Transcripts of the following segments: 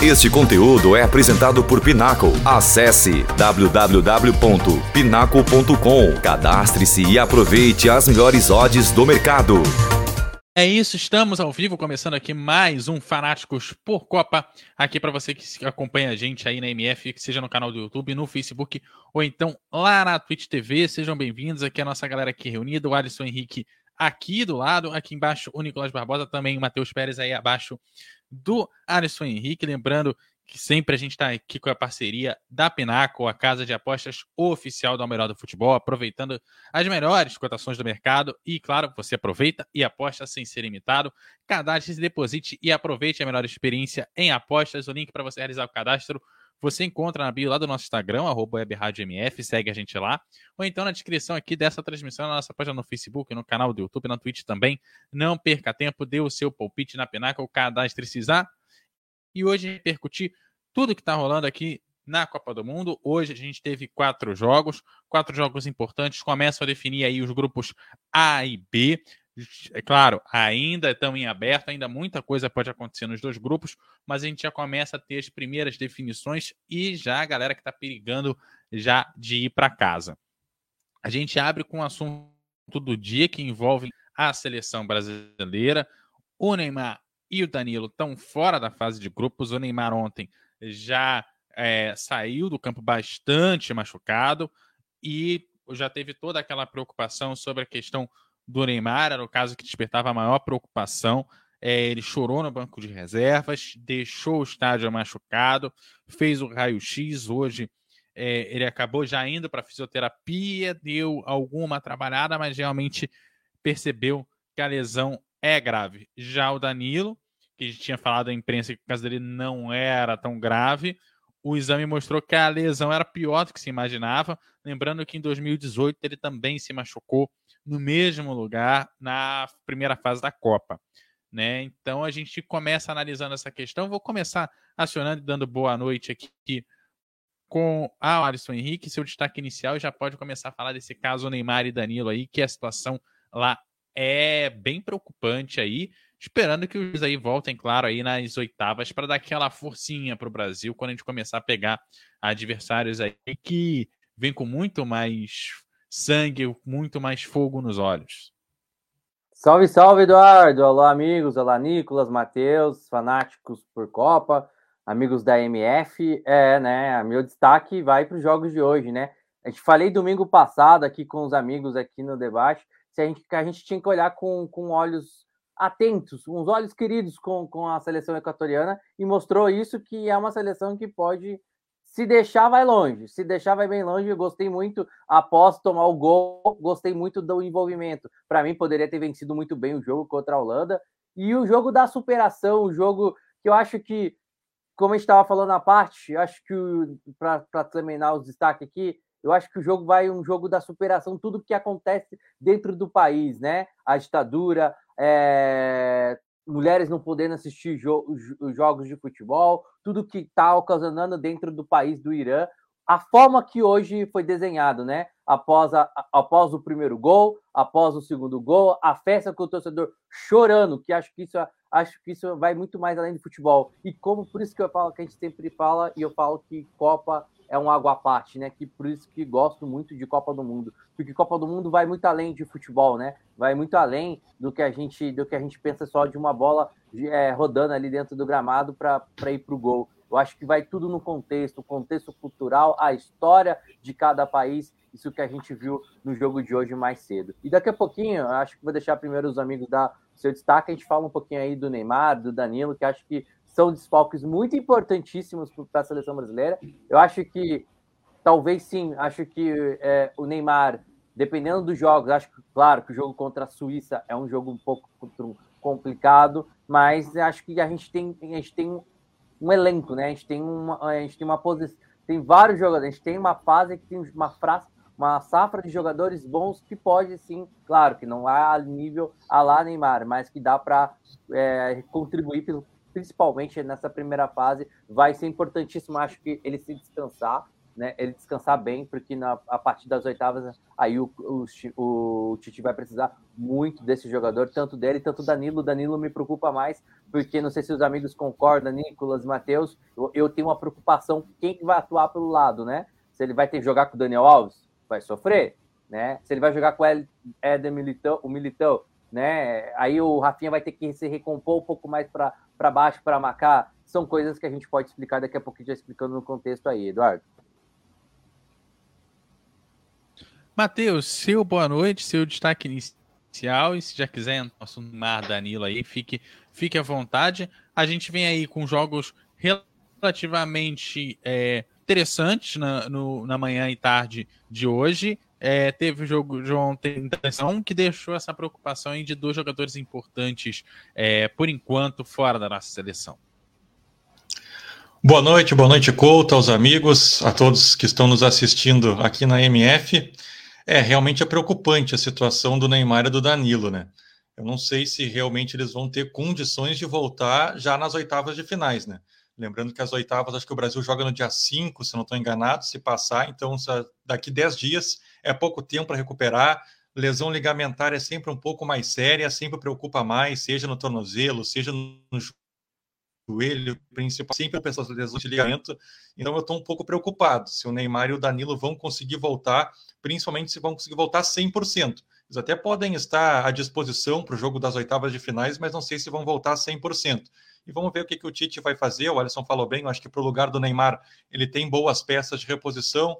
Este conteúdo é apresentado por Pinaco. Acesse www.pinaco.com. Cadastre-se e aproveite as melhores odds do mercado. É isso, estamos ao vivo, começando aqui mais um Fanáticos por Copa. Aqui para você que acompanha a gente aí na MF, que seja no canal do YouTube, no Facebook ou então lá na Twitch TV. Sejam bem-vindos aqui a nossa galera aqui reunida, o Alisson Henrique aqui do lado, aqui embaixo o Nicolás Barbosa, também o Matheus Pérez aí abaixo do Alisson Henrique. Lembrando que sempre a gente está aqui com a parceria da Pinaco, a casa de apostas oficial do Melhor do Futebol, aproveitando as melhores cotações do mercado. E, claro, você aproveita e aposta sem ser limitado. Cadastre-se, deposite e aproveite a melhor experiência em apostas. O link para você realizar o cadastro você encontra na bio lá do nosso Instagram, arroba webradiomf, segue a gente lá. Ou então na descrição aqui dessa transmissão, na nossa página no Facebook, no canal do YouTube, na Twitch também. Não perca tempo, dê o seu palpite na Penaca, o cadastre-se e hoje repercutir tudo que está rolando aqui na Copa do Mundo. Hoje a gente teve quatro jogos, quatro jogos importantes. Começam a definir aí os grupos A e B. É claro, ainda estão em aberto, ainda muita coisa pode acontecer nos dois grupos, mas a gente já começa a ter as primeiras definições e já a galera que está perigando já de ir para casa. A gente abre com o assunto do dia que envolve a seleção brasileira. O Neymar e o Danilo estão fora da fase de grupos. O Neymar ontem já é, saiu do campo bastante machucado e já teve toda aquela preocupação sobre a questão do Neymar, era o caso que despertava a maior preocupação. É, ele chorou no banco de reservas, deixou o estádio machucado, fez o raio-x. Hoje é, ele acabou já indo para fisioterapia, deu alguma trabalhada, mas realmente percebeu que a lesão é grave. Já o Danilo, que a gente tinha falado à imprensa que o caso dele não era tão grave, o exame mostrou que a lesão era pior do que se imaginava. Lembrando que em 2018 ele também se machucou no mesmo lugar na primeira fase da Copa. Né? Então a gente começa analisando essa questão. Vou começar acionando e dando boa noite aqui com a Alisson Henrique, seu destaque inicial, e já pode começar a falar desse caso Neymar e Danilo aí, que a situação lá é bem preocupante aí, esperando que os aí voltem, claro, aí nas oitavas para dar aquela forcinha para o Brasil quando a gente começar a pegar adversários aí que vem com muito mais sangue, muito mais fogo nos olhos. Salve, salve, Eduardo! Olá, amigos! Olá, Nicolas, Matheus, fanáticos por Copa, amigos da MF. É, né? Meu destaque vai para os jogos de hoje, né? A gente falei domingo passado aqui com os amigos aqui no debate se a gente, que a gente tinha que olhar com, com olhos atentos, uns olhos queridos com, com a seleção equatoriana, e mostrou isso que é uma seleção que pode, se deixar, vai longe. Se deixar, vai bem longe. Eu gostei muito, após tomar o gol, gostei muito do envolvimento. Para mim, poderia ter vencido muito bem o jogo contra a Holanda. E o jogo da superação, o jogo que eu acho que, como a gente estava falando na parte, acho que para terminar os destaques aqui, eu acho que o jogo vai um jogo da superação, tudo que acontece dentro do país, né? A ditadura, é... mulheres não podendo assistir jo jogos de futebol, tudo que está ocasionando dentro do país do Irã, a forma que hoje foi desenhado, né? Após, a, após o primeiro gol, após o segundo gol, a festa com o torcedor chorando, que acho que isso acho que isso vai muito mais além de futebol. E como por isso que eu falo que a gente sempre fala e eu falo que Copa é um água à parte, né? Que por isso que gosto muito de Copa do Mundo, porque Copa do Mundo vai muito além de futebol, né? Vai muito além do que a gente do que a gente pensa só de uma bola é, rodando ali dentro do gramado para ir para o gol. Eu acho que vai tudo no contexto, contexto cultural, a história de cada país, isso que a gente viu no jogo de hoje mais cedo. E daqui a pouquinho, acho que vou deixar primeiro os amigos dar seu destaque, a gente fala um pouquinho aí do Neymar, do Danilo, que acho que são desfalques muito importantíssimos para a seleção brasileira. Eu acho que, talvez sim, acho que é, o Neymar, dependendo dos jogos, acho que, claro, que o jogo contra a Suíça é um jogo um pouco complicado, mas acho que a gente tem, a gente tem um, elenco, né? A gente tem uma, a gente tem uma posição, tem vários jogadores, a gente tem uma fase que tem uma frase uma safra de jogadores bons que pode sim, claro, que não há nível a lá Neymar, mas que dá para é, contribuir principalmente nessa primeira fase, vai ser importantíssimo, acho que ele se descansar, né, ele descansar bem, porque na, a partir das oitavas aí o, o, o, Tite vai precisar muito desse jogador, tanto dele, tanto Danilo. Danilo me preocupa mais, porque não sei se os amigos concordam, Nicolas, Matheus, eu, eu tenho uma preocupação, quem que vai atuar pelo lado, né? Se ele vai ter que jogar com o Daniel Alves, vai sofrer, né? Se ele vai jogar com o Éder Militão, o Militão, né? Aí o Rafinha vai ter que se recompor um pouco mais para baixo para marcar. São coisas que a gente pode explicar daqui a pouco, já explicando no contexto aí, Eduardo. Matheus, seu boa noite, seu destaque inicial, e se já quiser nosso Mar Danilo aí, fique, fique à vontade. A gente vem aí com jogos relativamente é, interessantes na, no, na manhã e tarde de hoje. É, teve o jogo de ontem que deixou essa preocupação de dois jogadores importantes, é, por enquanto, fora da nossa seleção. Boa noite, boa noite, Couto, aos amigos, a todos que estão nos assistindo aqui na MF. É, realmente é preocupante a situação do Neymar e do Danilo, né? Eu não sei se realmente eles vão ter condições de voltar já nas oitavas de finais, né? Lembrando que as oitavas, acho que o Brasil joga no dia 5, se não estou enganado, se passar, então daqui 10 dias é pouco tempo para recuperar. Lesão ligamentar é sempre um pouco mais séria, sempre preocupa mais, seja no tornozelo, seja no joelho principal, sempre essas lesões de ligamento. Então eu estou um pouco preocupado se o Neymar e o Danilo vão conseguir voltar, principalmente se vão conseguir voltar 100%. Eles até podem estar à disposição para o jogo das oitavas de finais, mas não sei se vão voltar 100%. E vamos ver o que, que o Tite vai fazer. O Alisson falou bem, eu acho que para o lugar do Neymar ele tem boas peças de reposição.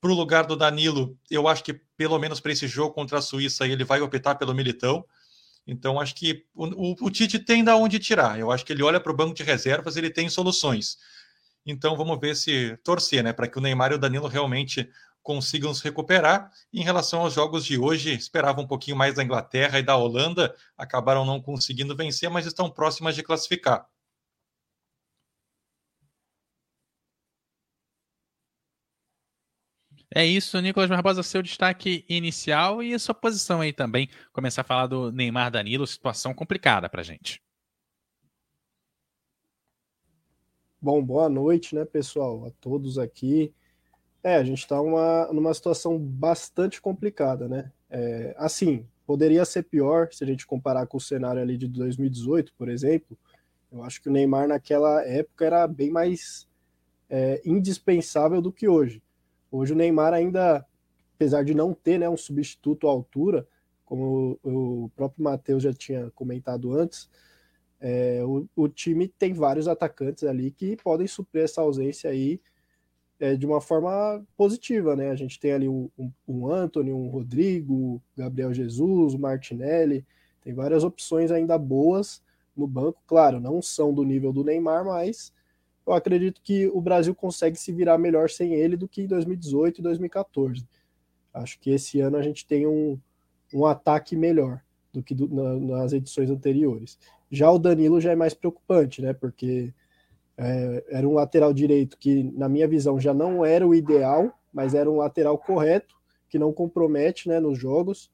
Para o lugar do Danilo, eu acho que pelo menos para esse jogo contra a Suíça ele vai optar pelo Militão. Então, acho que o, o, o Tite tem da onde tirar. Eu acho que ele olha para o banco de reservas, ele tem soluções. Então, vamos ver se torcer, né, para que o Neymar e o Danilo realmente consigam se recuperar. Em relação aos jogos de hoje, esperava um pouquinho mais da Inglaterra e da Holanda, acabaram não conseguindo vencer, mas estão próximas de classificar. É isso, Nicolas Barbosa, seu destaque inicial e a sua posição aí também. Começar a falar do Neymar Danilo, situação complicada para gente. Bom, boa noite, né, pessoal, a todos aqui. É, a gente está numa situação bastante complicada, né? É, assim, poderia ser pior se a gente comparar com o cenário ali de 2018, por exemplo. Eu acho que o Neymar naquela época era bem mais é, indispensável do que hoje. Hoje o Neymar ainda, apesar de não ter né, um substituto à altura, como o próprio Matheus já tinha comentado antes, é, o, o, time tem vários atacantes ali que podem suprir essa ausência aí é, de uma forma positiva, né? A gente tem ali um, um, um Anthony, um Rodrigo, Gabriel Jesus, o Martinelli, tem várias opções ainda boas no banco, claro, não são do nível do Neymar, mas eu acredito que o Brasil consegue se virar melhor sem ele do que em 2018 e 2014. Acho que esse ano a gente tem um, um ataque melhor do que do, na, nas edições anteriores. Já o Danilo já é mais preocupante, né? Porque é, era um lateral direito que, na minha visão, já não era o ideal, mas era um lateral correto, que não compromete né, nos jogos.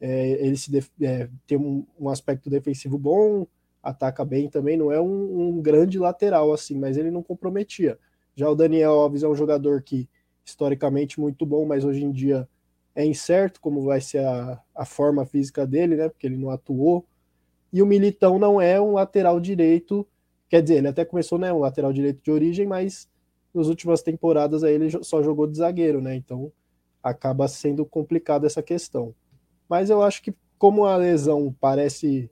É, ele se é, tem um, um aspecto defensivo bom, ataca bem também, não é um, um, grande lateral assim, mas ele não comprometia. Já o Daniel Alves é um jogador que historicamente muito bom, mas hoje em dia é incerto como vai ser a, a forma física dele, né? Porque ele não atuou. E o Militão não é um lateral direito, quer dizer, ele até começou, né, um lateral direito de origem, mas nas últimas temporadas aí ele só jogou de zagueiro, né? Então acaba sendo complicado essa questão. Mas eu acho que como a lesão parece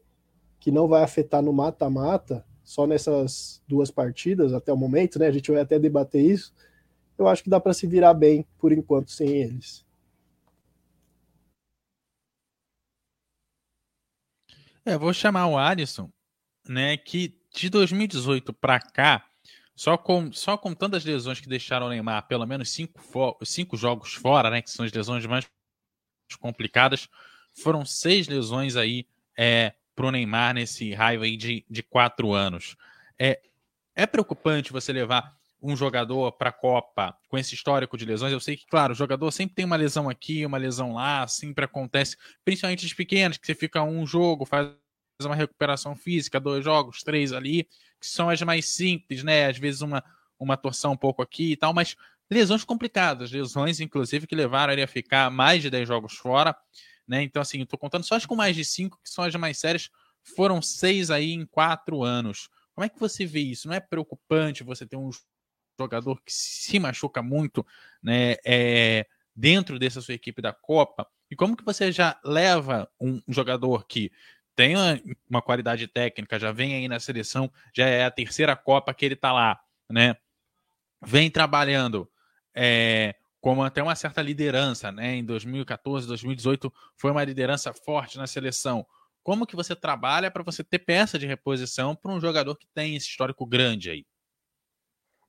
que não vai afetar no mata-mata, só nessas duas partidas até o momento, né? A gente vai até debater isso. Eu acho que dá para se virar bem por enquanto sem eles. É, vou chamar o Alisson, né? Que de 2018 para cá, só, com, só contando as lesões que deixaram o Neymar pelo menos cinco, cinco jogos fora, né? Que são as lesões mais complicadas, foram seis lesões aí é, para o Neymar nesse raio aí de, de quatro anos. É, é preocupante você levar um jogador para a Copa com esse histórico de lesões. Eu sei que, claro, o jogador sempre tem uma lesão aqui, uma lesão lá, sempre acontece, principalmente os pequenos, que você fica um jogo, faz uma recuperação física, dois jogos, três ali, que são as mais simples, né? Às vezes uma, uma torção um pouco aqui e tal, mas lesões complicadas, lesões, inclusive, que levaram ele a ficar mais de 10 jogos fora. Né? Então, assim, eu tô contando só as com mais de 5, que são as mais sérias. Foram seis aí em quatro anos. Como é que você vê isso? Não é preocupante você ter um jogador que se machuca muito né, é, dentro dessa sua equipe da Copa? E como que você já leva um jogador que tem uma qualidade técnica, já vem aí na seleção, já é a terceira Copa que ele está lá, né? Vem trabalhando é, como até uma certa liderança, né? Em 2014, 2018 foi uma liderança forte na seleção. Como que você trabalha para você ter peça de reposição para um jogador que tem esse histórico grande aí?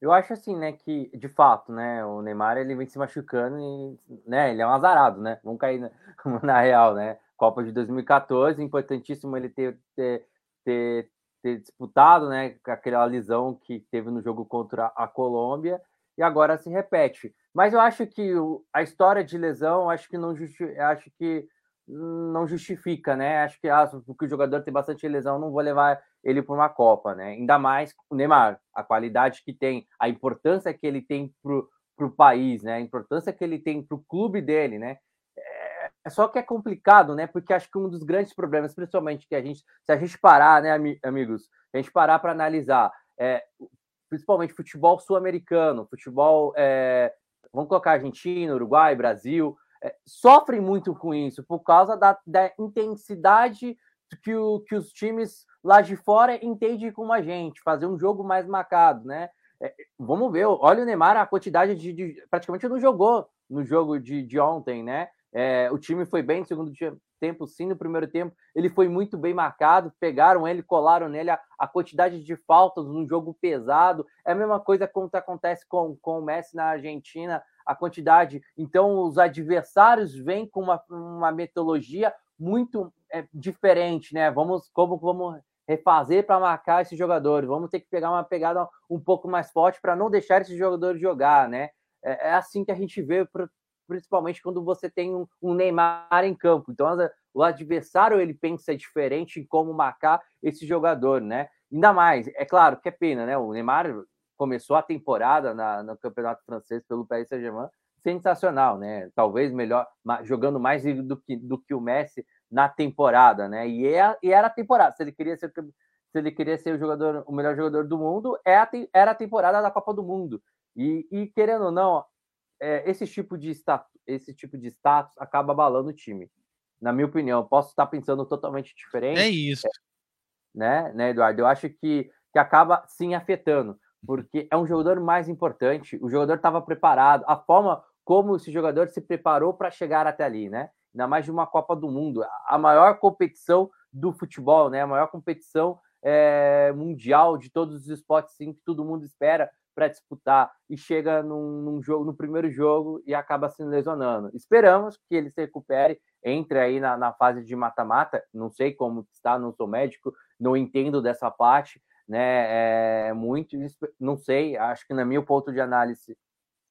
Eu acho assim, né, que de fato, né, o Neymar ele vem se machucando e, né, ele é um azarado, né? Vamos cair na, na real, né? Copa de 2014, importantíssimo ele ter, ter, ter, ter disputado, né, aquela lesão que teve no jogo contra a Colômbia e agora se repete. Mas eu acho que a história de lesão, acho que não acho que não justifica, né? Acho que ah, porque o jogador tem bastante lesão, não vou levar ele para uma Copa, né? Ainda mais o Neymar, a qualidade que tem, a importância que ele tem para o país, né? A importância que ele tem para o clube dele, né? É, é só que é complicado, né? Porque acho que um dos grandes problemas, principalmente que a gente, se a gente parar, né, amigos, a gente parar para analisar, é, principalmente futebol sul-americano, futebol, é, vamos colocar Argentina, Uruguai, Brasil, é, sofrem muito com isso por causa da, da intensidade que, o, que os times lá de fora entendem como a gente, fazer um jogo mais marcado, né? É, vamos ver, olha o Neymar, a quantidade de, de, praticamente não jogou no jogo de, de ontem, né? É, o time foi bem no segundo tempo, sim, no primeiro tempo. Ele foi muito bem marcado, pegaram ele, colaram nele a, a quantidade de faltas num jogo pesado. É a mesma coisa como acontece com, com o Messi na Argentina, a quantidade. Então, os adversários vêm com uma, uma metodologia muito é, diferente, né? Vamos, como vamos refazer para marcar esses jogadores? Vamos ter que pegar uma pegada um pouco mais forte para não deixar esses jogadores jogar, né? É, é assim que a gente vê principalmente quando você tem um, um Neymar em campo. Então, o adversário ele pensa diferente em como marcar esse jogador, né? Ainda mais, é claro que é pena, né? O Neymar começou a temporada na, no Campeonato Francês pelo Paris Saint-Germain, sensacional, né? Talvez melhor, jogando mais do que, do que o Messi na temporada, né? E, é, e era a temporada. Se ele queria ser se ele queria ser o jogador, o melhor jogador do mundo, é era a temporada da Copa do Mundo. E, e querendo ou não, é, esse tipo de status, esse tipo de status acaba abalando o time. Na minha opinião, posso estar pensando totalmente diferente. É isso. Né, né, Eduardo? Eu acho que, que acaba sim afetando, porque é um jogador mais importante. O jogador estava preparado, a forma como esse jogador se preparou para chegar até ali, né? Ainda mais de uma Copa do Mundo, a maior competição do futebol, né? A maior competição é, mundial de todos os esportes, sim, que todo mundo espera para disputar e chega num, num, jogo, no primeiro jogo e acaba se lesionando. Esperamos que ele se recupere, entre aí na, na fase de mata-mata. Não sei como está, não sou médico, não entendo dessa parte, né? É, muito, não sei. Acho que na meu ponto de análise,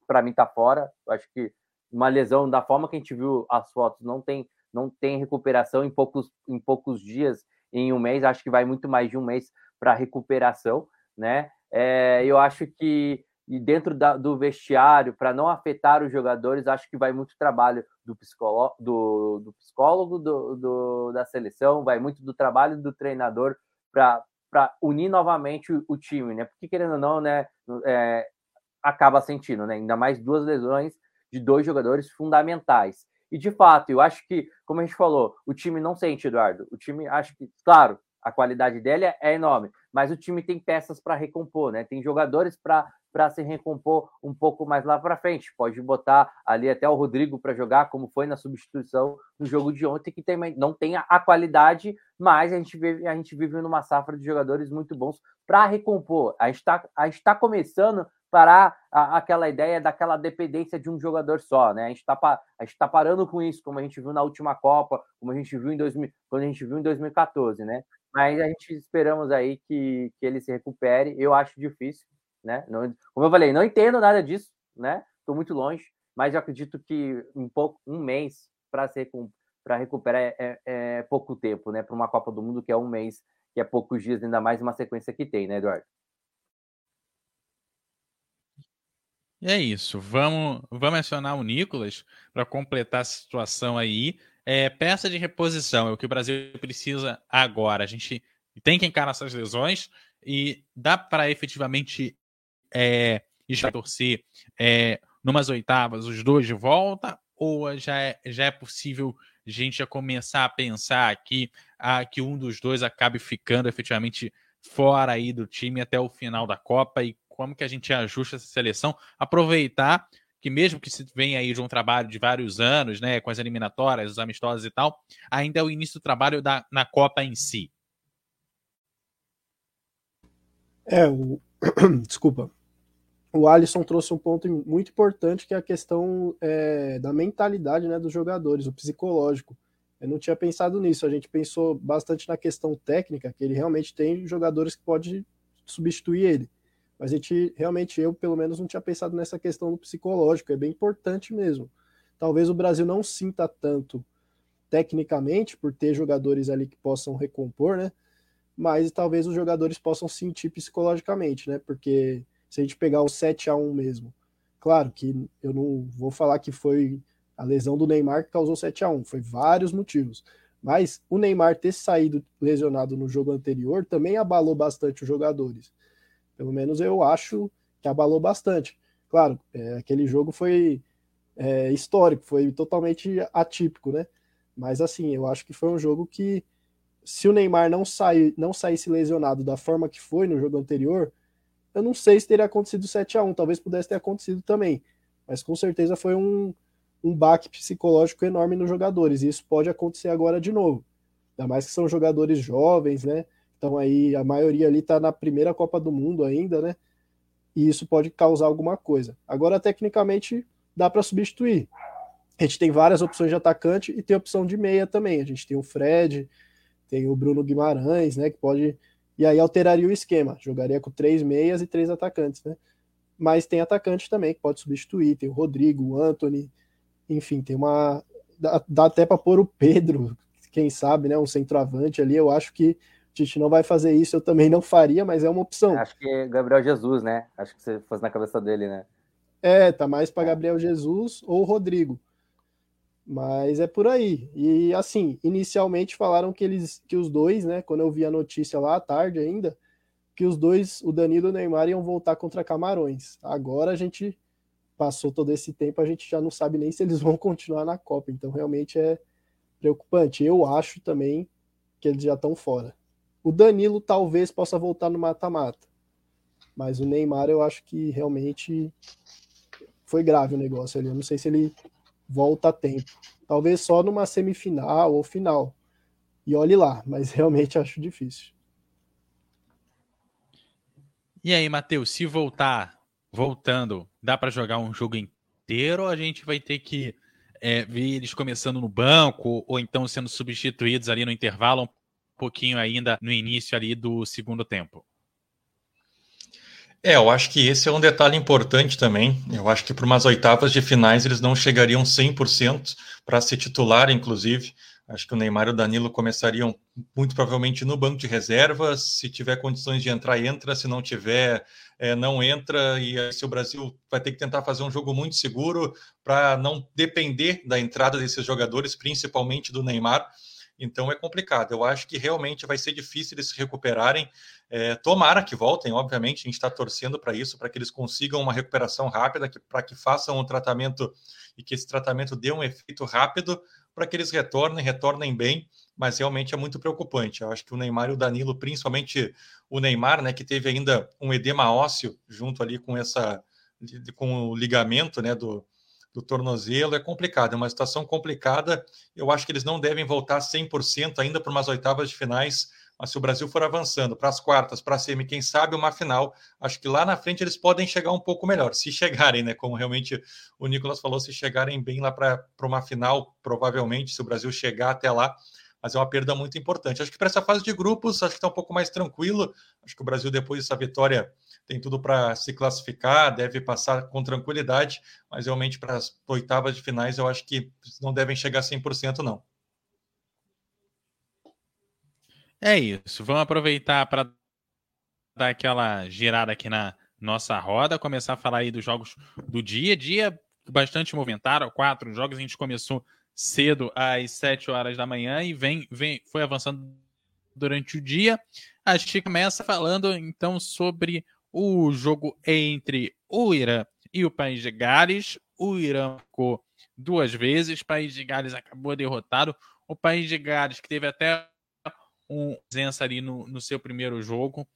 para mim tá fora. acho que uma lesão da forma que a gente viu as fotos não tem não tem recuperação em poucos em poucos dias, em um mês. Acho que vai muito mais de um mês para recuperação, né? É, eu acho que dentro da, do vestiário, para não afetar os jogadores, acho que vai muito trabalho do, psicólogo, do, do psicólogo do, do, da seleção, vai muito do trabalho do treinador para unir novamente o, o, time, né? Porque querendo ou não, né, é, acaba sentindo, né? Ainda mais duas lesões de dois jogadores fundamentais. E de fato, eu acho que, como a gente falou, o time não sente, Eduardo. O time, acho que, claro, a qualidade dele é, enorme, mas o time tem peças para recompor, né? Tem jogadores para se recompor um pouco mais lá para frente. Pode botar ali até o Rodrigo para jogar, como foi na substituição no jogo de ontem, que tem, não tem a, a qualidade, mas a gente, vive, a gente vive numa safra de jogadores muito bons para recompor. A gente está tá começando parar a, aquela ideia daquela dependência de um jogador só, né? A gente está tá parando com isso, como a gente viu na última Copa, como a gente viu em 2000, quando a gente viu em 2014, né? Mas a gente esperamos aí que, que ele se recupere. Eu acho difícil, né? Não, como eu falei, não entendo nada disso, né? Estou muito longe, mas eu acredito que um pouco, um mês para se para recuperar é, é, é, pouco tempo, né? Para uma Copa do Mundo que é um mês, que é poucos dias, ainda mais uma sequência que tem, né, Eduardo? É isso. Vamos, vamos acionar o Nicolas para completar a situação aí. É, peça de reposição é o que o Brasil precisa agora. A gente tem que encarar essas lesões e dá para efetivamente é, torcer é, numas oitavas os dois de volta ou já é, já é possível a gente já começar a pensar aqui a, que um dos dois acabe ficando efetivamente fora aí do time até o final da Copa e como que a gente ajusta essa seleção, aproveitar que mesmo que se venha aí de um trabalho de vários anos, né, com as eliminatórias, os amistosos e tal, ainda é o início do trabalho da, na Copa em si. É, o... desculpa. O Alisson trouxe um ponto muito importante que é a questão é, da mentalidade né, dos jogadores, o psicológico. Eu não tinha pensado nisso, a gente pensou bastante na questão técnica, que ele realmente tem jogadores que pode substituir ele. Mas a gente, realmente, eu pelo menos não tinha pensado nessa questão do psicológico, é bem importante mesmo. Talvez o Brasil não sinta tanto tecnicamente, por ter jogadores ali que possam recompor, né? Mas talvez os jogadores possam sentir psicologicamente, né? Porque se a gente pegar o 7 a 1 mesmo, claro que eu não vou falar que foi a lesão do Neymar que causou 7 a 1 foi vários motivos. Mas o Neymar ter saído lesionado no jogo anterior também abalou bastante os jogadores. Pelo menos eu acho que abalou bastante. Claro, é, aquele jogo foi é, histórico, foi totalmente atípico, né? Mas assim, eu acho que foi um jogo que, se o Neymar não, sair, não saísse lesionado da forma que foi no jogo anterior, eu não sei se teria acontecido 7 a 1 talvez pudesse ter acontecido também. Mas com certeza foi um, um baque psicológico enorme nos jogadores, e isso pode acontecer agora de novo. Ainda mais que são jogadores jovens, né? Então aí a maioria ali está na primeira Copa do Mundo ainda, né? E isso pode causar alguma coisa. Agora, tecnicamente, dá para substituir. A gente tem várias opções de atacante e tem opção de meia também. A gente tem o Fred, tem o Bruno Guimarães, né? Que pode. E aí alteraria o esquema. Jogaria com três meias e três atacantes, né? Mas tem atacante também que pode substituir. Tem o Rodrigo, o Anthony. Enfim, tem uma. Dá, dá até para pôr o Pedro, quem sabe, né? Um centroavante ali. Eu acho que Tite não vai fazer isso, eu também não faria, mas é uma opção. Acho que é Gabriel Jesus, né? Acho que você fosse na cabeça dele, né? É, tá mais para Gabriel Jesus ou Rodrigo. Mas é por aí. E assim, inicialmente falaram que eles que os dois, né, quando eu vi a notícia lá à tarde ainda, que os dois, o Danilo e o Neymar iam voltar contra Camarões. Agora a gente passou todo esse tempo, a gente já não sabe nem se eles vão continuar na Copa. Então realmente é preocupante. Eu acho também que eles já estão fora. O Danilo talvez possa voltar no mata-mata. Mas o Neymar eu acho que realmente foi grave o negócio ali. Eu não sei se ele volta a tempo. Talvez só numa semifinal ou final. E olhe lá, mas realmente acho difícil. E aí, Matheus, se voltar, voltando, dá para jogar um jogo inteiro ou a gente vai ter que é, ver eles começando no banco ou então sendo substituídos ali no intervalo pouquinho ainda no início ali do segundo tempo. É, eu acho que esse é um detalhe importante também. Eu acho que para umas oitavas de finais eles não chegariam 100% para se titular, inclusive. Acho que o Neymar e o Danilo começariam muito provavelmente no banco de reservas. Se tiver condições de entrar, entra. Se não tiver, é, não entra. E aí, se o Brasil vai ter que tentar fazer um jogo muito seguro para não depender da entrada desses jogadores, principalmente do Neymar. Então é complicado. Eu acho que realmente vai ser difícil eles se recuperarem. É, tomara que voltem, obviamente, a gente está torcendo para isso, para que eles consigam uma recuperação rápida, para que façam um tratamento e que esse tratamento dê um efeito rápido, para que eles retornem, retornem bem, mas realmente é muito preocupante. Eu acho que o Neymar e o Danilo, principalmente o Neymar, né, que teve ainda um edema ósseo junto ali com essa com o ligamento, né, do, do tornozelo é complicado, é uma situação complicada. Eu acho que eles não devem voltar 100% ainda para umas oitavas de finais, mas se o Brasil for avançando para as quartas, para a semi, quem sabe uma final, acho que lá na frente eles podem chegar um pouco melhor, se chegarem, né? Como realmente o Nicolas falou, se chegarem bem lá para uma final, provavelmente, se o Brasil chegar até lá, mas é uma perda muito importante. Acho que para essa fase de grupos, acho que está um pouco mais tranquilo. Acho que o Brasil, depois dessa vitória, tem tudo para se classificar, deve passar com tranquilidade, mas realmente para as oitavas de finais, eu acho que não devem chegar a 100%, não. É isso. Vamos aproveitar para dar aquela girada aqui na, nossa roda, começar a falar aí dos jogos do dia. Dia bastante movimentado, quatro jogos. A gente começou cedo às sete horas da manhã e vem, vem, foi avançando durante o dia. A gente começa falando então sobre o jogo entre o Irã e o País de Gales. O Irã ficou duas vezes, o País de Gales acabou derrotado. O País de Gales, que teve até um presença ali no, no seu primeiro jogo,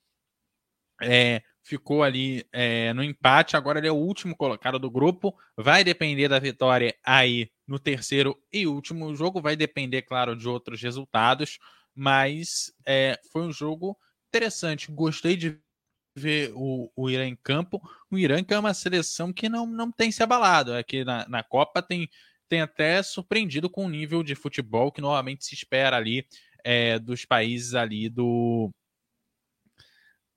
é, ficou ali é, no empate. Agora ele é o último colocado do grupo. Vai depender da vitória aí no terceiro e último jogo. Vai depender, claro, de outros resultados. Mas é, foi um jogo interessante. Gostei de ver o, o Irã em campo. O Irã que é uma seleção que não, não tem se abalado. Aqui na, na Copa tem, tem até surpreendido com o nível de futebol que normalmente se espera ali é, dos países ali do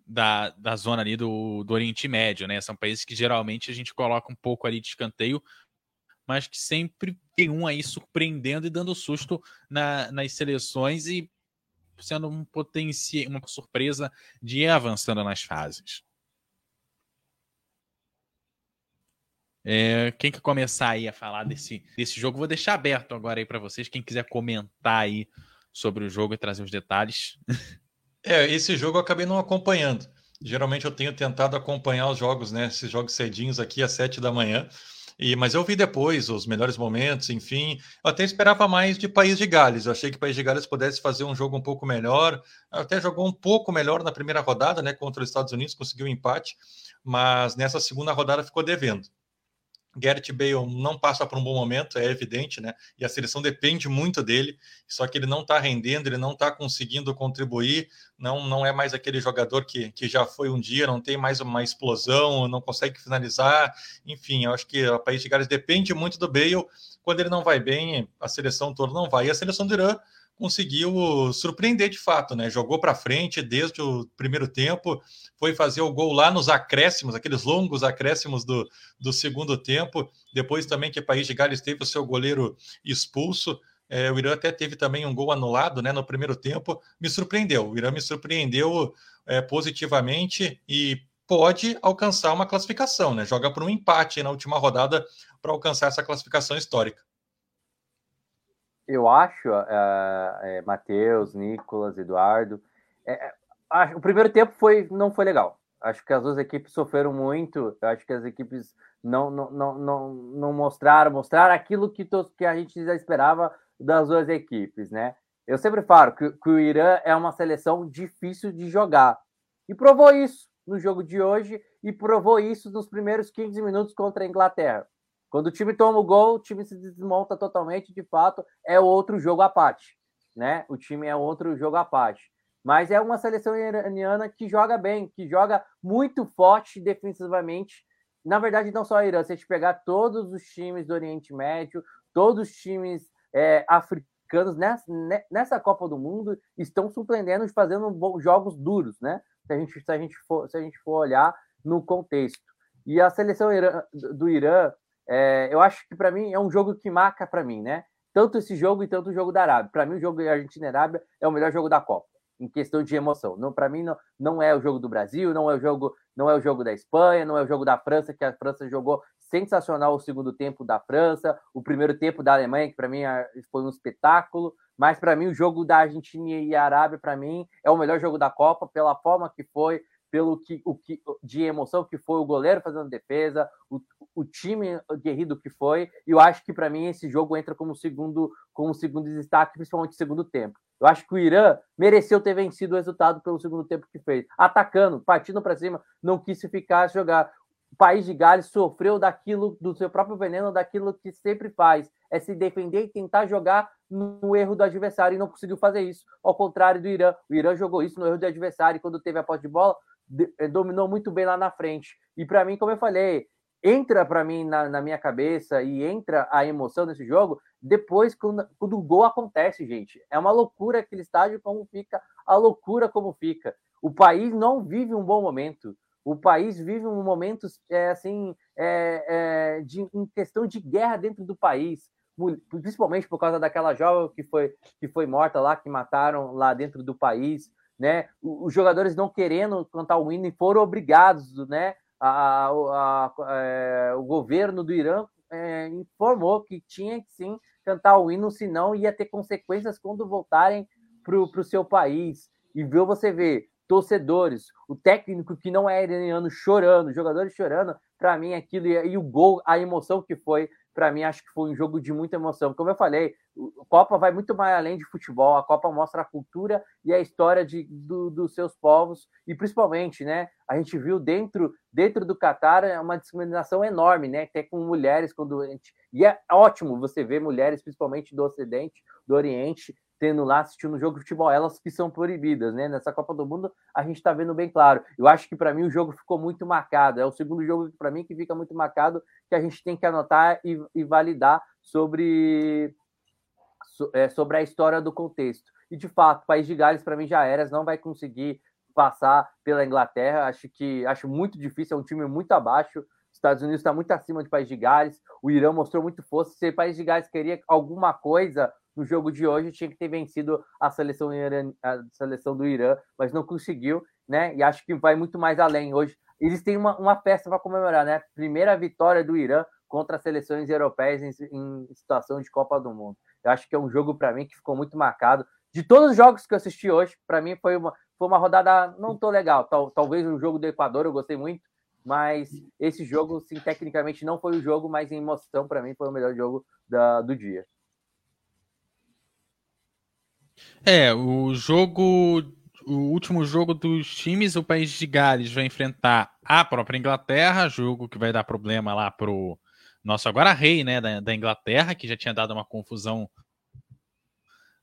da, da zona ali do, do Oriente Médio, né? São países que geralmente a gente coloca um pouco ali de escanteio, mas que sempre tem um aí surpreendendo e dando susto na, nas seleções e sendo um potencial, uma surpresa de ir avançando nas fases. É, quem quer começar aí a falar desse, desse jogo? Vou deixar aberto agora aí para vocês. Quem quiser comentar aí sobre o jogo e trazer os detalhes. É, esse jogo eu acabei não acompanhando. Geralmente eu tenho tentado acompanhar os jogos, né? Esses jogos cedinhos aqui às sete da manhã. E, mas eu vi depois os melhores momentos, enfim. Eu até esperava mais de País de Gales. Eu achei que País de Gales pudesse fazer um jogo um pouco melhor. Até jogou um pouco melhor na primeira rodada, né? Contra os Estados Unidos, conseguiu um empate. Mas nessa segunda rodada ficou devendo. Garrett Bale não passa por um bom momento, é evidente, né? E a seleção depende muito dele, só que ele não está rendendo, ele não está conseguindo contribuir, não, não é mais aquele jogador que, que já foi um dia, não tem mais uma explosão, não consegue finalizar, enfim, eu acho que o País de Gales depende muito do Bale, quando ele não vai bem, a seleção toda não vai, e a seleção do Irã conseguiu surpreender de fato, né? Jogou para frente desde o primeiro tempo, foi fazer o gol lá nos acréscimos, aqueles longos acréscimos do, do segundo tempo. Depois também que o País de Gales teve o seu goleiro expulso. É, o Irã até teve também um gol anulado né, no primeiro tempo. Me surpreendeu. O Irã me surpreendeu é, positivamente e pode alcançar uma classificação, né? Joga por um empate na última rodada para alcançar essa classificação histórica eu acho, uh, é, Matheus, Nicolas, Eduardo, é, o primeiro tempo foi, não foi legal. Acho que as duas equipes sofreram muito. Acho que as equipes não, não, não, não, não mostraram, mostraram aquilo que, to, que a gente já esperava das duas equipes, né? Eu sempre falo que, que o Irã é uma seleção difícil de jogar. E provou isso no jogo de hoje e provou isso nos primeiros 15 minutos contra a Inglaterra. Quando o time toma o gol, o time se desmonta totalmente, de fato, é outro jogo à parte, né? O time é outro jogo à parte. Mas é uma seleção iraniana que joga bem, que joga muito forte defensivamente. Na verdade, não só a Irã, se a gente pegar todos os times do Oriente Médio, todos os times é, africanos nessa, nessa Copa do Mundo estão surpreendendo, fazendo jogos duros, né? Se a gente, se a gente, for, se a gente for olhar no contexto. E a seleção do Irã é, eu acho que para mim é um jogo que marca para mim, né? Tanto esse jogo e tanto o jogo da Arábia. Para mim, o jogo Argentina e Arábia é o melhor jogo da Copa, em questão de emoção. Não, para mim, não, não é o jogo do Brasil, não é o jogo, não é o jogo da Espanha, não é o jogo da França, que a França jogou sensacional o segundo tempo da França, o primeiro tempo da Alemanha, que para mim é, foi um espetáculo. Mas para mim, o jogo da Argentina e Arábia, para mim, é o melhor jogo da Copa, pela forma que foi, pelo que, o que de emoção que foi o goleiro fazendo defesa, o, o time guerrido que foi. E eu acho que para mim esse jogo entra como segundo como segundo destaque, principalmente segundo tempo. Eu acho que o Irã mereceu ter vencido o resultado pelo segundo tempo que fez, atacando, partindo para cima, não quis ficar jogar. O país de Gales sofreu daquilo do seu próprio veneno, daquilo que sempre faz, é se defender e tentar jogar no erro do adversário e não conseguiu fazer isso. Ao contrário do Irã, o Irã jogou isso no erro do adversário quando teve a posse de bola, dominou muito bem lá na frente. E para mim, como eu falei, entra para mim na, na, minha cabeça e entra a emoção nesse jogo depois quando, quando, o gol acontece, gente. É uma loucura aquele estádio como fica, a loucura como fica. O país não vive um bom momento. O país vive um momento é, assim é, é, de em questão de guerra dentro do país, principalmente por causa daquela jovem que foi que foi morta lá, que mataram lá dentro do país né? Os jogadores não querendo cantar o hino e foram obrigados, né? a, a, a, é, o governo do Irã é, informou que tinha que sim cantar o hino, senão ia ter consequências quando voltarem para o seu país. E viu você ver torcedores, o técnico que não é iraniano chorando, jogadores chorando, para mim aquilo e o gol, a emoção que foi para mim, acho que foi um jogo de muita emoção. Como eu falei, a Copa vai muito mais além de futebol. A Copa mostra a cultura e a história de, do, dos seus povos. E principalmente, né? A gente viu dentro, dentro do Catar uma discriminação enorme, né? Até com mulheres, quando gente... E é ótimo você ver mulheres, principalmente do Ocidente, do Oriente, tendo lá assistindo um jogo de futebol, elas que são proibidas, né? Nessa Copa do Mundo, a gente está vendo bem claro. Eu acho que para mim o jogo ficou muito marcado. É o segundo jogo para mim que fica muito marcado, que a gente tem que anotar e, e validar sobre, é, sobre a história do contexto. E de fato, o País de Gales para mim já era, não vai conseguir passar pela Inglaterra. Acho que acho muito difícil, é um time muito abaixo. Estados Unidos está muito acima do País de Gales. O Irã mostrou muito força. Se o País de Gales queria alguma coisa no jogo de hoje tinha que ter vencido a seleção, a seleção do Irã, mas não conseguiu, né? E acho que vai muito mais além. Hoje eles têm uma, uma festa para comemorar, né? Primeira vitória do Irã contra as seleções europeias em, em situação de Copa do Mundo. Eu acho que é um jogo para mim que ficou muito marcado. De todos os jogos que eu assisti hoje, para mim foi uma, foi uma rodada não tão legal. Tal, talvez o jogo do Equador eu gostei muito, mas esse jogo, sim, tecnicamente não foi o jogo, mas em emoção, para mim, foi o melhor jogo da, do dia. É, o jogo. O último jogo dos times, o país de Gales vai enfrentar a própria Inglaterra, jogo que vai dar problema lá pro nosso agora rei, né, da, da Inglaterra, que já tinha dado uma confusão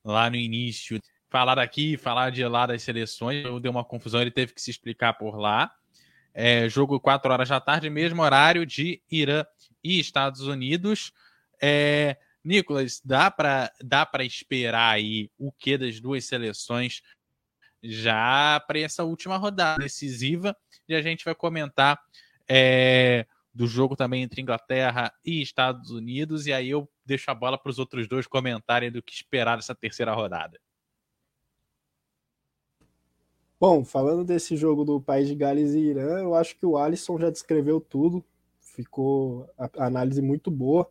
lá no início. Falar aqui, falar de lá das seleções, deu uma confusão, ele teve que se explicar por lá. É, jogo 4 horas da tarde, mesmo horário de Irã e Estados Unidos. É, Nicolas, dá para dá esperar aí o que das duas seleções já para essa última rodada decisiva e a gente vai comentar é, do jogo também entre Inglaterra e Estados Unidos e aí eu deixo a bola para os outros dois comentarem do que esperar dessa terceira rodada. Bom, falando desse jogo do País de Gales e Irã, eu acho que o Alisson já descreveu tudo, ficou a análise muito boa.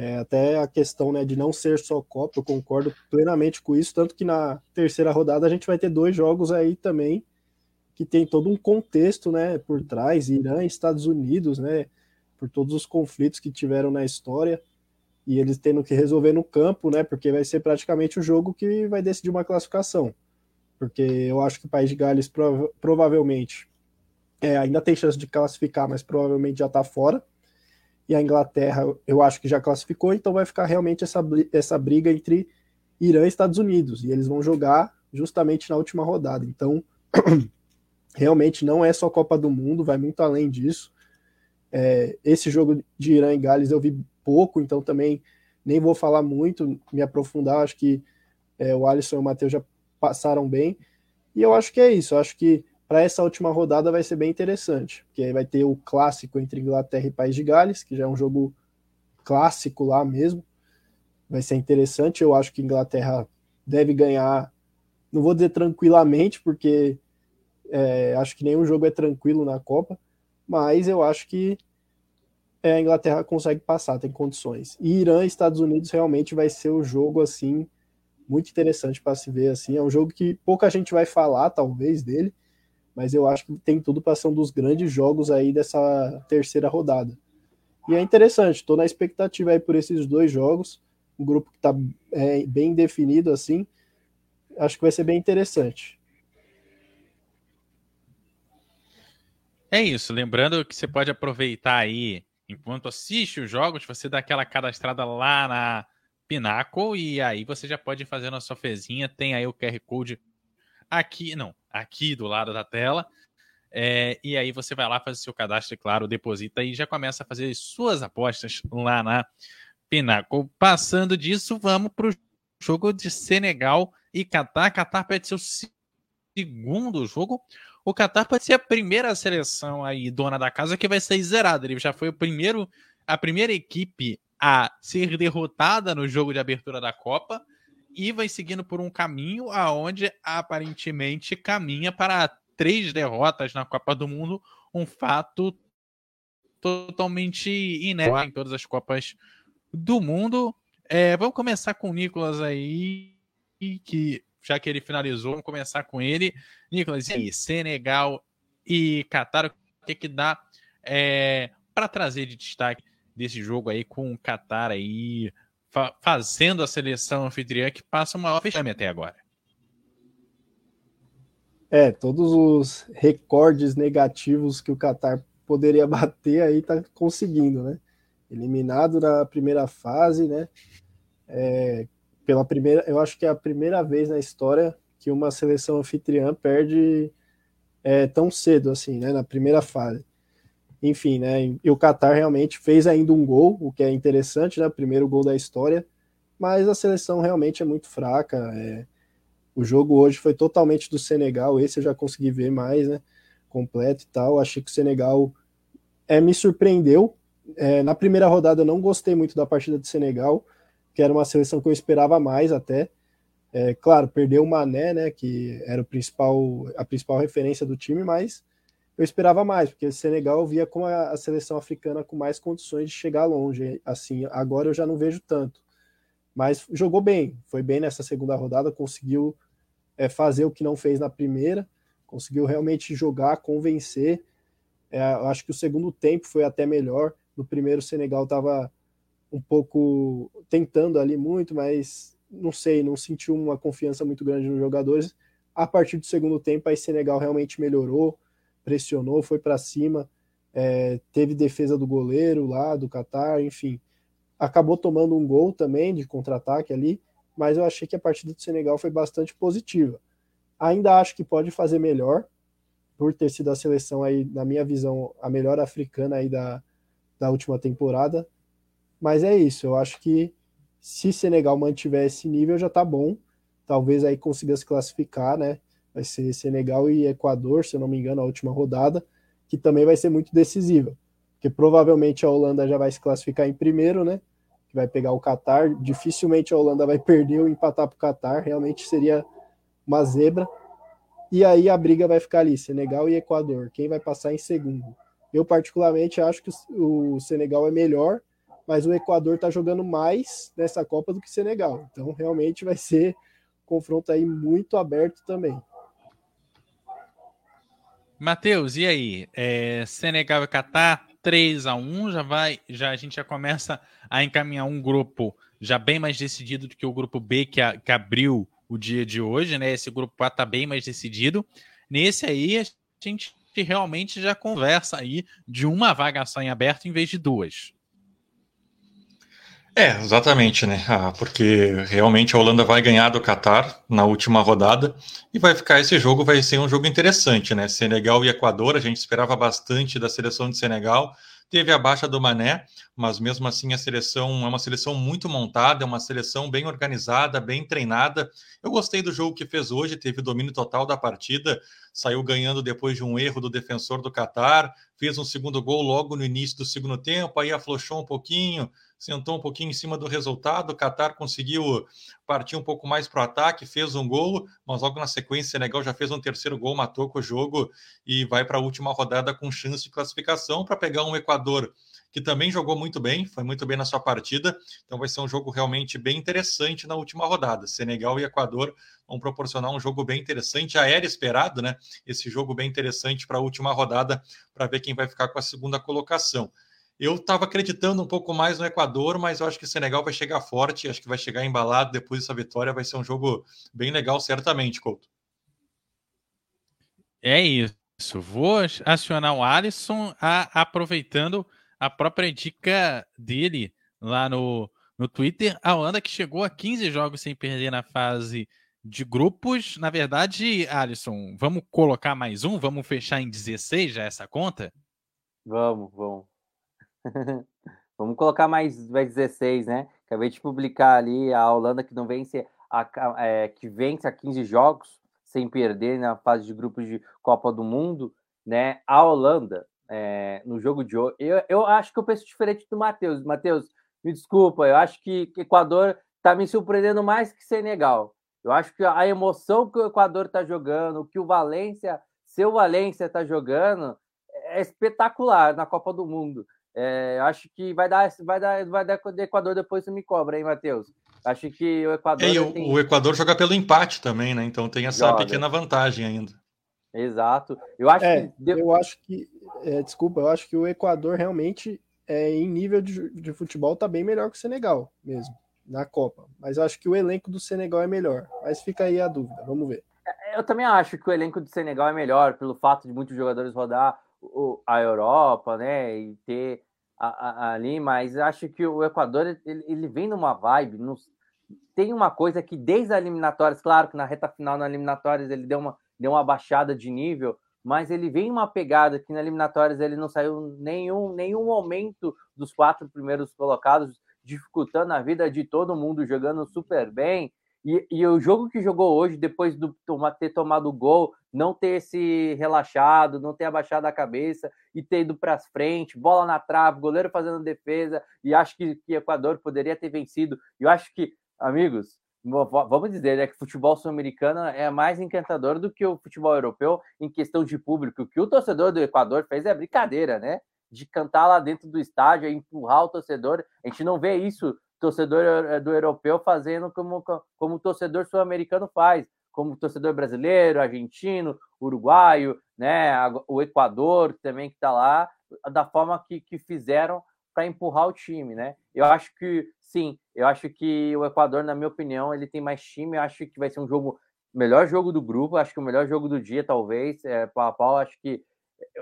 É, até a questão né, de não ser só Copa, eu concordo plenamente com isso, tanto que na terceira rodada a gente vai ter dois jogos aí também que tem todo um contexto né, por trás, Irã e Estados Unidos, né, por todos os conflitos que tiveram na história, e eles tendo que resolver no campo, né, porque vai ser praticamente o jogo que vai decidir uma classificação. Porque eu acho que o País de Gales prova provavelmente é, ainda tem chance de classificar, mas provavelmente já está fora e a Inglaterra eu acho que já classificou, então vai ficar realmente essa, essa briga entre Irã e Estados Unidos, e eles vão jogar justamente na última rodada. Então, realmente não é só Copa do Mundo, vai muito além disso. É, esse jogo de Irã e Gales eu vi pouco, então também nem vou falar muito, me aprofundar. Acho que é, o Alisson e o Matheus já passaram bem. E eu acho que é isso. Acho que para essa última rodada vai ser bem interessante, porque aí vai ter o clássico entre Inglaterra e País de Gales, que já é um jogo clássico lá mesmo. Vai ser interessante. Eu acho que Inglaterra deve ganhar, não vou dizer tranquilamente, porque é, acho que nenhum jogo é tranquilo na Copa, mas eu acho que é, a Inglaterra consegue passar, tem condições. E Irã e Estados Unidos realmente vai ser o jogo assim muito interessante para se ver assim. É um jogo que pouca gente vai falar, talvez, dele, mas eu acho que tem tudo para ser um dos grandes jogos aí dessa terceira rodada. E é interessante, estou na expectativa aí por esses dois jogos, um grupo que está é, bem definido assim, acho que vai ser bem interessante. É isso, lembrando que você pode aproveitar aí, enquanto assiste os jogos, você dá aquela cadastrada lá na Pinnacle e aí você já pode fazer a sua fezinha, tem aí o QR Code aqui, não, aqui do lado da tela. É, e aí você vai lá fazer seu cadastro, claro, deposita e já começa a fazer suas apostas lá na Pinnacle. Passando disso, vamos para o jogo de Senegal e Catar. Catar pode ser o segundo jogo. O Catar pode ser a primeira seleção aí, dona da casa, que vai ser zerada. Ele já foi o primeiro, a primeira equipe a ser derrotada no jogo de abertura da Copa e vai seguindo por um caminho aonde aparentemente caminha para três derrotas na Copa do Mundo um fato totalmente inédito em todas as Copas do Mundo. É, vamos começar com o Nicolas aí, que já que ele finalizou, vamos começar com ele. Nicolas, e aí, Senegal e Qatar, o que, que dá é, para trazer de destaque desse jogo aí com o Qatar aí fa fazendo a seleção anfitriã que passa o maior fechamento até agora? É, todos os recordes negativos que o Qatar poderia bater aí tá conseguindo, né? Eliminado na primeira fase, né? É, pela primeira, eu acho que é a primeira vez na história que uma seleção anfitriã perde é, tão cedo assim, né? Na primeira fase. Enfim, né? E o Qatar realmente fez ainda um gol, o que é interessante, né? Primeiro gol da história, mas a seleção realmente é muito fraca. É, o jogo hoje foi totalmente do Senegal, esse eu já consegui ver mais, né? Completo e tal. Achei que o Senegal é, me surpreendeu. É, na primeira rodada eu não gostei muito da partida do Senegal, que era uma seleção que eu esperava mais até. É, claro, perdeu o Mané, né? Que era o principal, a principal referência do time, mas eu esperava mais, porque o Senegal eu via como a, a seleção africana com mais condições de chegar longe. Assim, agora eu já não vejo tanto. Mas jogou bem, foi bem nessa segunda rodada, conseguiu é, fazer o que não fez na primeira, conseguiu realmente jogar, convencer. É, acho que o segundo tempo foi até melhor. No primeiro, o Senegal estava um pouco tentando ali muito, mas não sei, não sentiu uma confiança muito grande nos jogadores. A partir do segundo tempo, aí Senegal realmente melhorou, pressionou, foi para cima, é, teve defesa do goleiro lá, do Qatar, enfim. Acabou tomando um gol também de contra-ataque ali, mas eu achei que a partida do Senegal foi bastante positiva. Ainda acho que pode fazer melhor, por ter sido a seleção aí, na minha visão, a melhor africana aí da, da última temporada. Mas é isso, eu acho que se Senegal mantiver esse nível já tá bom. Talvez aí consiga se classificar, né? Vai ser Senegal e Equador, se eu não me engano, a última rodada, que também vai ser muito decisiva. Porque provavelmente a Holanda já vai se classificar em primeiro, né? que vai pegar o Qatar. Dificilmente a Holanda vai perder ou empatar para o Qatar, realmente seria uma zebra. E aí a briga vai ficar ali, Senegal e Equador. Quem vai passar em segundo? Eu, particularmente, acho que o Senegal é melhor, mas o Equador está jogando mais nessa Copa do que o Senegal. Então, realmente vai ser um confronto aí muito aberto também. Matheus, e aí? É, Senegal e Catar, 3 a 1 já vai, já a gente já começa a encaminhar um grupo já bem mais decidido do que o grupo B que, a, que abriu o dia de hoje, né? Esse grupo A tá bem mais decidido. Nesse aí a gente realmente já conversa aí de uma vaga só em aberto em vez de duas. É, exatamente, né? Ah, porque realmente a Holanda vai ganhar do Catar na última rodada e vai ficar esse jogo, vai ser um jogo interessante, né? Senegal e Equador, a gente esperava bastante da seleção de Senegal, teve a baixa do Mané, mas mesmo assim a seleção é uma seleção muito montada, é uma seleção bem organizada, bem treinada. Eu gostei do jogo que fez hoje, teve domínio total da partida, saiu ganhando depois de um erro do defensor do Catar, fez um segundo gol logo no início do segundo tempo, aí afrouxou um pouquinho, sentou um pouquinho em cima do resultado. O Qatar conseguiu partir um pouco mais para o ataque, fez um gol, mas logo na sequência Senegal já fez um terceiro gol, matou com o jogo e vai para a última rodada com chance de classificação para pegar um Equador que também jogou muito bem, foi muito bem na sua partida. Então vai ser um jogo realmente bem interessante na última rodada. Senegal e Equador vão proporcionar um jogo bem interessante. Já era esperado, né? Esse jogo bem interessante para a última rodada, para ver quem vai ficar com a segunda colocação. Eu estava acreditando um pouco mais no Equador, mas eu acho que o Senegal vai chegar forte, acho que vai chegar embalado depois dessa vitória. Vai ser um jogo bem legal, certamente, Couto. É isso. Vou acionar o Alisson a, aproveitando a própria dica dele lá no, no Twitter. A Holanda que chegou a 15 jogos sem perder na fase de grupos. Na verdade, Alisson, vamos colocar mais um? Vamos fechar em 16 já essa conta? Vamos, vamos. Vamos colocar mais, mais 16, né? Acabei de publicar ali a Holanda que não vence, a, é, que vence a 15 jogos sem perder na fase de grupos de Copa do Mundo, né? A Holanda, é, no jogo de hoje, eu, eu acho que eu penso diferente do Matheus. Matheus, me desculpa, eu acho que, Equador está me surpreendendo mais que Senegal. Eu acho que a emoção que o Equador está jogando, que o Valência, seu Valência está jogando, é espetacular na Copa do Mundo. É, acho que vai dar, vai dar, vai dar Equador depois você me cobra, hein, Matheus? Acho que o Equador. É, tem... O Equador joga pelo empate também, né? Então tem essa joga. pequena vantagem ainda. Exato. Eu acho é, que. Eu acho que. É, desculpa, eu acho que o Equador realmente, é, em nível de, de futebol, tá bem melhor que o Senegal mesmo, na Copa. Mas eu acho que o elenco do Senegal é melhor. Mas fica aí a dúvida, vamos ver. É, eu também acho que o elenco do Senegal é melhor, pelo fato de muitos jogadores rodar o, a Europa, né? E ter a, a, ali, mas acho que o Equador ele, ele vem numa vibe. Nos, tem uma coisa que desde as eliminatórias, claro que na reta final, na eliminatórias, ele deu uma deu uma baixada de nível, mas ele vem uma pegada que na eliminatórias ele não saiu nenhum, nenhum momento dos quatro primeiros colocados, dificultando a vida de todo mundo, jogando super bem. E, e o jogo que jogou hoje, depois de ter tomado o gol, não ter se relaxado, não ter abaixado a cabeça e ter ido para frente, bola na trave, goleiro fazendo defesa, e acho que, o Equador poderia ter vencido. Eu acho que, amigos, vamos dizer né, que o futebol sul-americano é mais encantador do que o futebol europeu em questão de público. O que o torcedor do Equador fez é brincadeira, né? De cantar lá dentro do estádio, empurrar o torcedor. A gente não vê isso, torcedor eh, do europeu fazendo como, como o torcedor sul-americano faz, como o torcedor brasileiro, argentino, uruguaio, né? O Equador também que está lá, da forma que, que fizeram para empurrar o time, né? Eu acho que sim, eu acho que o Equador, na minha opinião, ele tem mais time. Eu acho que vai ser um jogo, melhor jogo do grupo. Acho que o melhor jogo do dia, talvez, é pau a pau. Acho que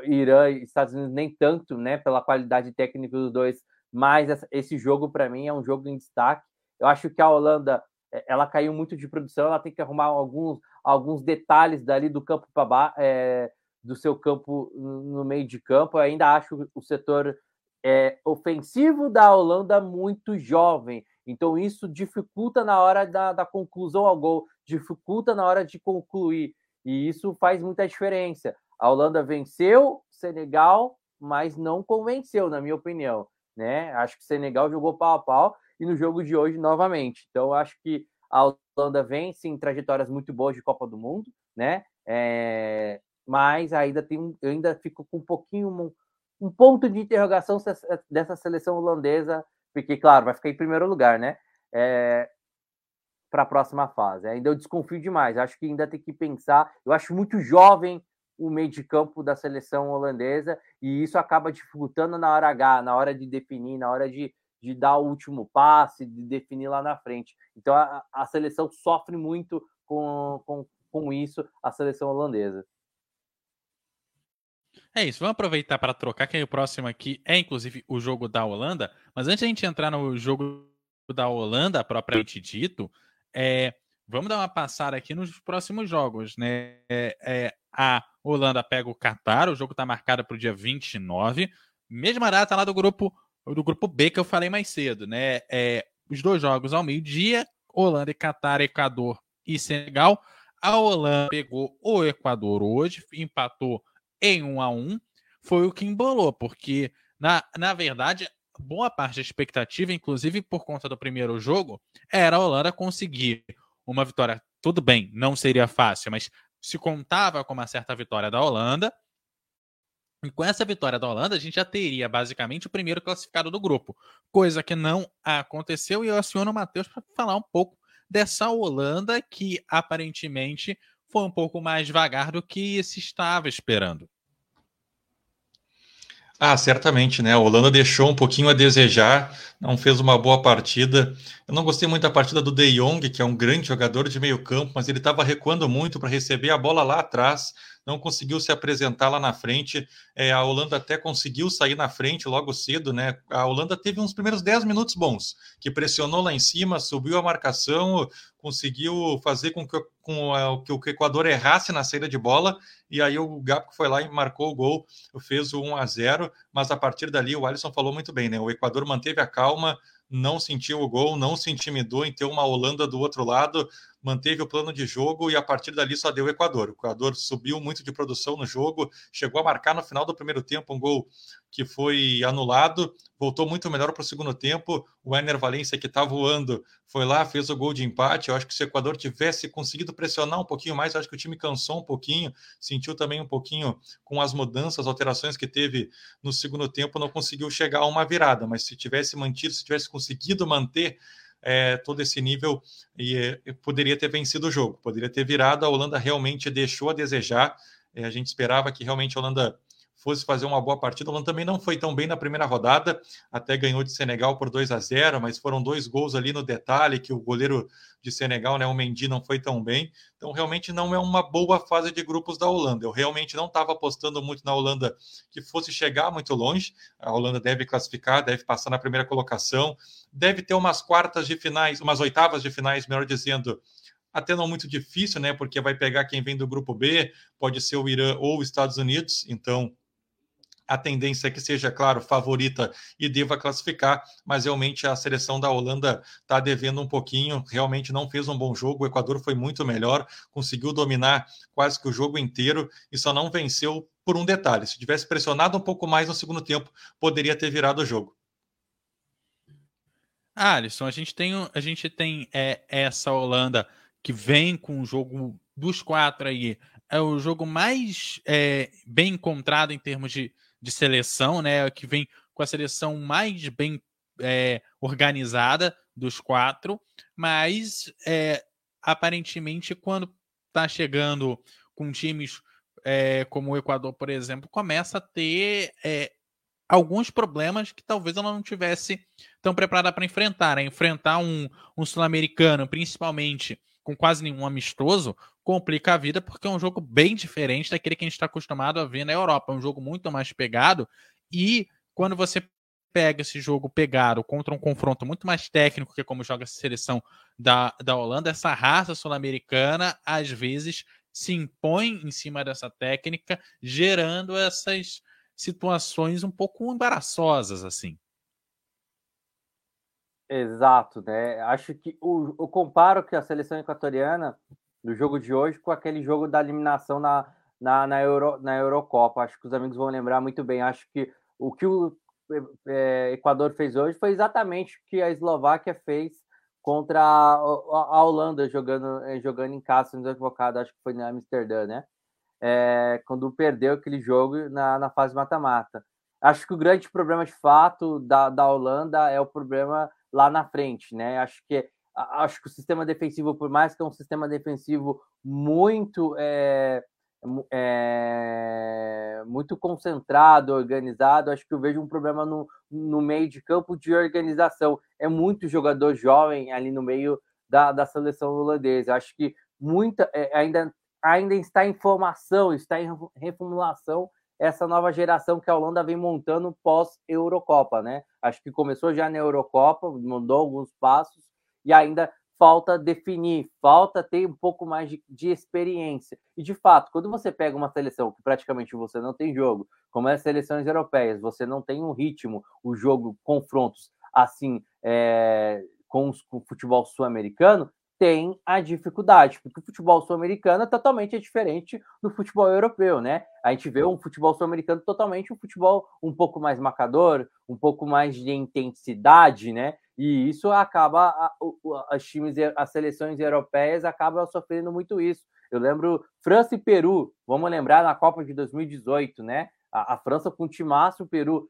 Irã e Estados Unidos nem tanto, né, pela qualidade técnica dos dois. Mas esse jogo, para mim, é um jogo em destaque. Eu acho que a Holanda, é, ela caiu muito de produção. Ela tem que arrumar alguns, alguns detalhes dali do campo para é, do seu campo no meio de campo. Eu ainda acho o setor é, ofensivo da Holanda muito jovem. Então, isso dificulta na hora da, da conclusão ao gol, dificulta na hora de concluir. E isso faz muita diferença. A Holanda venceu Senegal, mas não convenceu, na minha opinião. Né? Acho que o Senegal jogou pau a pau e no jogo de hoje novamente. Então, acho que a Holanda vence em trajetórias muito boas de Copa do Mundo, né? É... mas ainda tem um... eu ainda fico com um pouquinho um ponto de interrogação dessa seleção holandesa, porque, claro, vai ficar em primeiro lugar, né? É, para a próxima fase. Ainda eu desconfio demais. Acho que ainda tem que pensar. Eu acho muito jovem o meio de campo da seleção holandesa e isso acaba dificultando na hora H, na hora de definir, na hora de, de dar o último passe, de definir lá na frente. Então a, a seleção sofre muito com, com, com isso, a seleção holandesa. É isso, vamos aproveitar para trocar, que o próximo aqui é inclusive o jogo da Holanda. Mas antes de a gente entrar no jogo da Holanda, propriamente dito, é, vamos dar uma passada aqui nos próximos jogos. Né? É, é, a Holanda pega o Qatar, o jogo está marcado para o dia 29, mesma data lá do grupo, do grupo B que eu falei mais cedo. Né? É, os dois jogos ao meio-dia, Holanda e Qatar, Equador e Senegal. A Holanda pegou o Equador hoje, empatou em um a um foi o que embolou, porque na, na verdade, boa parte da expectativa, inclusive por conta do primeiro jogo, era a Holanda conseguir uma vitória. Tudo bem, não seria fácil, mas se contava com uma certa vitória da Holanda. E com essa vitória da Holanda, a gente já teria basicamente o primeiro classificado do grupo, coisa que não aconteceu. E eu aciono o Matheus para falar um pouco dessa Holanda que aparentemente foi um pouco mais devagar do que se estava esperando. Ah, certamente, né? A Holanda deixou um pouquinho a desejar, não fez uma boa partida. Eu não gostei muito da partida do De Jong, que é um grande jogador de meio campo, mas ele estava recuando muito para receber a bola lá atrás não conseguiu se apresentar lá na frente. É, a Holanda até conseguiu sair na frente logo cedo, né? A Holanda teve uns primeiros 10 minutos bons, que pressionou lá em cima, subiu a marcação, conseguiu fazer com que, com que o Equador errasse na saída de bola, e aí o Gapo foi lá e marcou o gol, fez o 1 a 0 mas a partir dali o Alisson falou muito bem, né? O Equador manteve a calma, não sentiu o gol, não se intimidou em ter uma Holanda do outro lado, manteve o plano de jogo e a partir dali só deu o Equador. O Equador subiu muito de produção no jogo, chegou a marcar no final do primeiro tempo um gol que foi anulado, voltou muito melhor para o segundo tempo. O Ener Valência, que está voando, foi lá, fez o gol de empate. Eu acho que se o Equador tivesse conseguido pressionar um pouquinho mais, acho que o time cansou um pouquinho, sentiu também um pouquinho com as mudanças, alterações que teve no segundo tempo, não conseguiu chegar a uma virada. Mas se tivesse mantido, se tivesse conseguido manter é, todo esse nível e, e, poderia ter vencido o jogo, poderia ter virado. A Holanda realmente deixou a desejar. É, a gente esperava que realmente a Holanda fosse fazer uma boa partida. O Holanda também não foi tão bem na primeira rodada, até ganhou de Senegal por 2 a 0, mas foram dois gols ali no detalhe que o goleiro de Senegal, né, o Mendy, não foi tão bem. Então, realmente não é uma boa fase de grupos da Holanda. Eu realmente não estava apostando muito na Holanda que fosse chegar muito longe. A Holanda deve classificar, deve passar na primeira colocação, deve ter umas quartas de finais, umas oitavas de finais, melhor dizendo, até não muito difícil, né? Porque vai pegar quem vem do grupo B, pode ser o Irã ou os Estados Unidos, então a tendência é que seja, claro, favorita e deva classificar, mas realmente a seleção da Holanda está devendo um pouquinho, realmente não fez um bom jogo. O Equador foi muito melhor, conseguiu dominar quase que o jogo inteiro e só não venceu por um detalhe. Se tivesse pressionado um pouco mais no segundo tempo, poderia ter virado o jogo. Ah, Alisson, a gente tem, a gente tem é, essa Holanda que vem com o jogo dos quatro aí. É o jogo mais é, bem encontrado em termos de, de seleção, né? Que vem com a seleção mais bem é, organizada dos quatro, mas é, aparentemente quando está chegando com times é, como o Equador, por exemplo, começa a ter é, alguns problemas que talvez ela não tivesse tão preparada para enfrentar. Né? Enfrentar um, um sul-americano, principalmente com quase nenhum amistoso, complica a vida, porque é um jogo bem diferente daquele que a gente está acostumado a ver na Europa. É um jogo muito mais pegado. E quando você pega esse jogo pegado contra um confronto muito mais técnico, que é como joga a seleção da, da Holanda, essa raça sul-americana às vezes se impõe em cima dessa técnica, gerando essas situações um pouco embaraçosas assim. Exato, né? Acho que o, eu comparo que a seleção equatoriana do jogo de hoje com aquele jogo da eliminação na, na, na, Euro, na Eurocopa. Acho que os amigos vão lembrar muito bem. Acho que o que o é, Equador fez hoje foi exatamente o que a Eslováquia fez contra a, a, Holanda jogando, é, jogando em casa, sendo advogado, acho que foi na Amsterdã, né? É, quando perdeu aquele jogo na, na fase mata-mata. Acho que o grande problema de fato da, da Holanda é o problema lá na frente, né? Acho que acho que o sistema defensivo, por mais que é um sistema defensivo muito é, é, muito concentrado, organizado, acho que eu vejo um problema no, no meio de campo de organização. É muito jogador jovem ali no meio da, da seleção holandesa. Acho que muita é, ainda ainda está em formação, está em reformulação essa nova geração que a Holanda vem montando pós-Eurocopa, né? Acho que começou já na Eurocopa, mandou alguns passos e ainda falta definir, falta ter um pouco mais de, de, experiência. E de fato, quando você pega uma seleção que praticamente você não tem jogo, como é as seleções europeias, você não tem um ritmo, o jogo, confrontos assim é, com, os, com o futebol sul-americano, tem a dificuldade, porque o futebol sul-americano é totalmente diferente do futebol europeu, né? A gente vê um futebol sul-americano totalmente um futebol um pouco mais marcador, um pouco mais de intensidade, né? E isso acaba as times, as seleções europeias acabam sofrendo muito isso. Eu lembro França e Peru, vamos lembrar na Copa de 2018, né? A, a França com o timaço, o Peru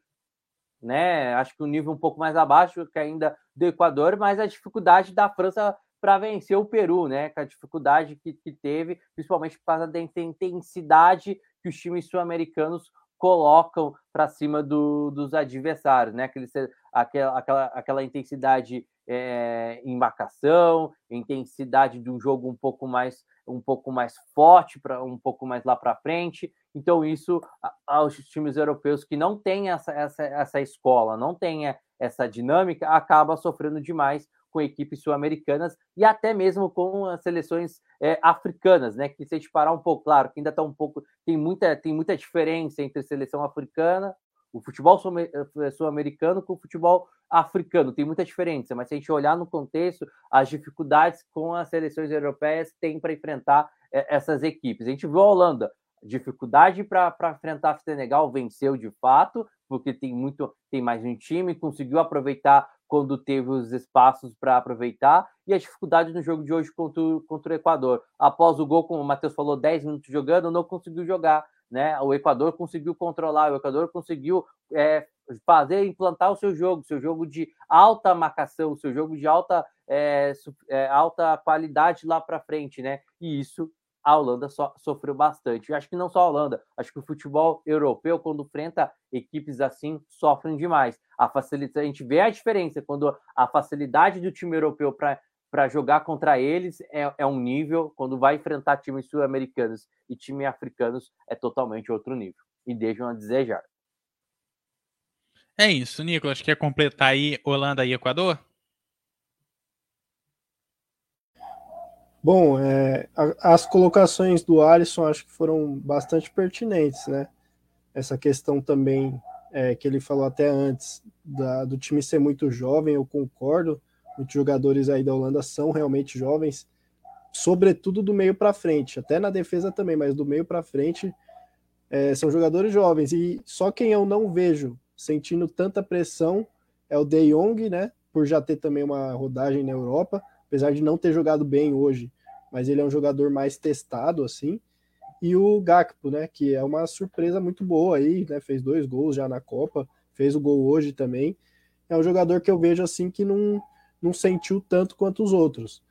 né? Acho que o um nível um pouco mais abaixo que ainda do Equador, mas a dificuldade da França para vencer o Peru, né? Com a dificuldade que, que teve, principalmente por causa da intensidade que os times sul-americanos colocam para cima do, dos adversários, né? Aquele, aquela, aquela, aquela intensidade é, em marcação, intensidade de um jogo um pouco mais um pouco mais forte para um pouco mais lá para frente. Então isso aos times europeus que não têm essa, essa, essa escola, não têm essa dinâmica, acaba sofrendo demais com equipes sul-americanas e até mesmo com as seleções é, africanas, né? Que se a gente parar um pouco, claro, que ainda está um pouco, tem muita, tem muita diferença entre seleção africana, o futebol eh, sul-americano com o futebol africano, tem muita diferença, mas se a gente olhar no contexto, as dificuldades com as seleções europeias têm para enfrentar é, essas equipes. A gente viu a Holanda, dificuldade para enfrentar o Senegal, venceu de fato, porque tem muito, tem mais um time, conseguiu aproveitar quando teve os espaços para aproveitar, e a dificuldade no jogo de hoje contra o, contra o Equador. Após o gol, como o Matheus falou, 10 minutos jogando, não conseguiu jogar. Né? O Equador conseguiu controlar, o Equador conseguiu é, fazer, implantar o seu jogo, seu jogo de alta marcação, seu jogo de alta, é, é, alta qualidade lá para frente, né? E isso a Holanda so, sofreu bastante. Eu acho que não só a Holanda, acho que o futebol europeu, quando enfrenta equipes assim, sofrem demais. A facilidade, a gente vê a diferença quando a facilidade do time europeu para para jogar contra eles é, é, um nível, quando vai enfrentar times sul-americanos e times africanos é totalmente outro nível. E deixam a desejar. É isso, Nicolas. Quer completar aí Holanda e Equador? Bom, é, as colocações do Alisson acho que foram bastante pertinentes, né? Essa questão também é, que ele falou até antes da, do time ser muito jovem, eu concordo. Muitos jogadores aí da Holanda são realmente jovens, sobretudo do meio para frente, até na defesa também, mas do meio para frente é, são jogadores jovens. E só quem eu não vejo sentindo tanta pressão é o De Jong, né? Por já ter também uma rodagem na Europa, apesar de não ter jogado bem hoje, mas ele é um jogador mais testado assim. E o Gakpo, né? Que é uma surpresa muito boa aí, né? Fez dois gols já na Copa, fez o gol hoje também. É um jogador que eu vejo assim que não não sentiu tanto quanto os outros.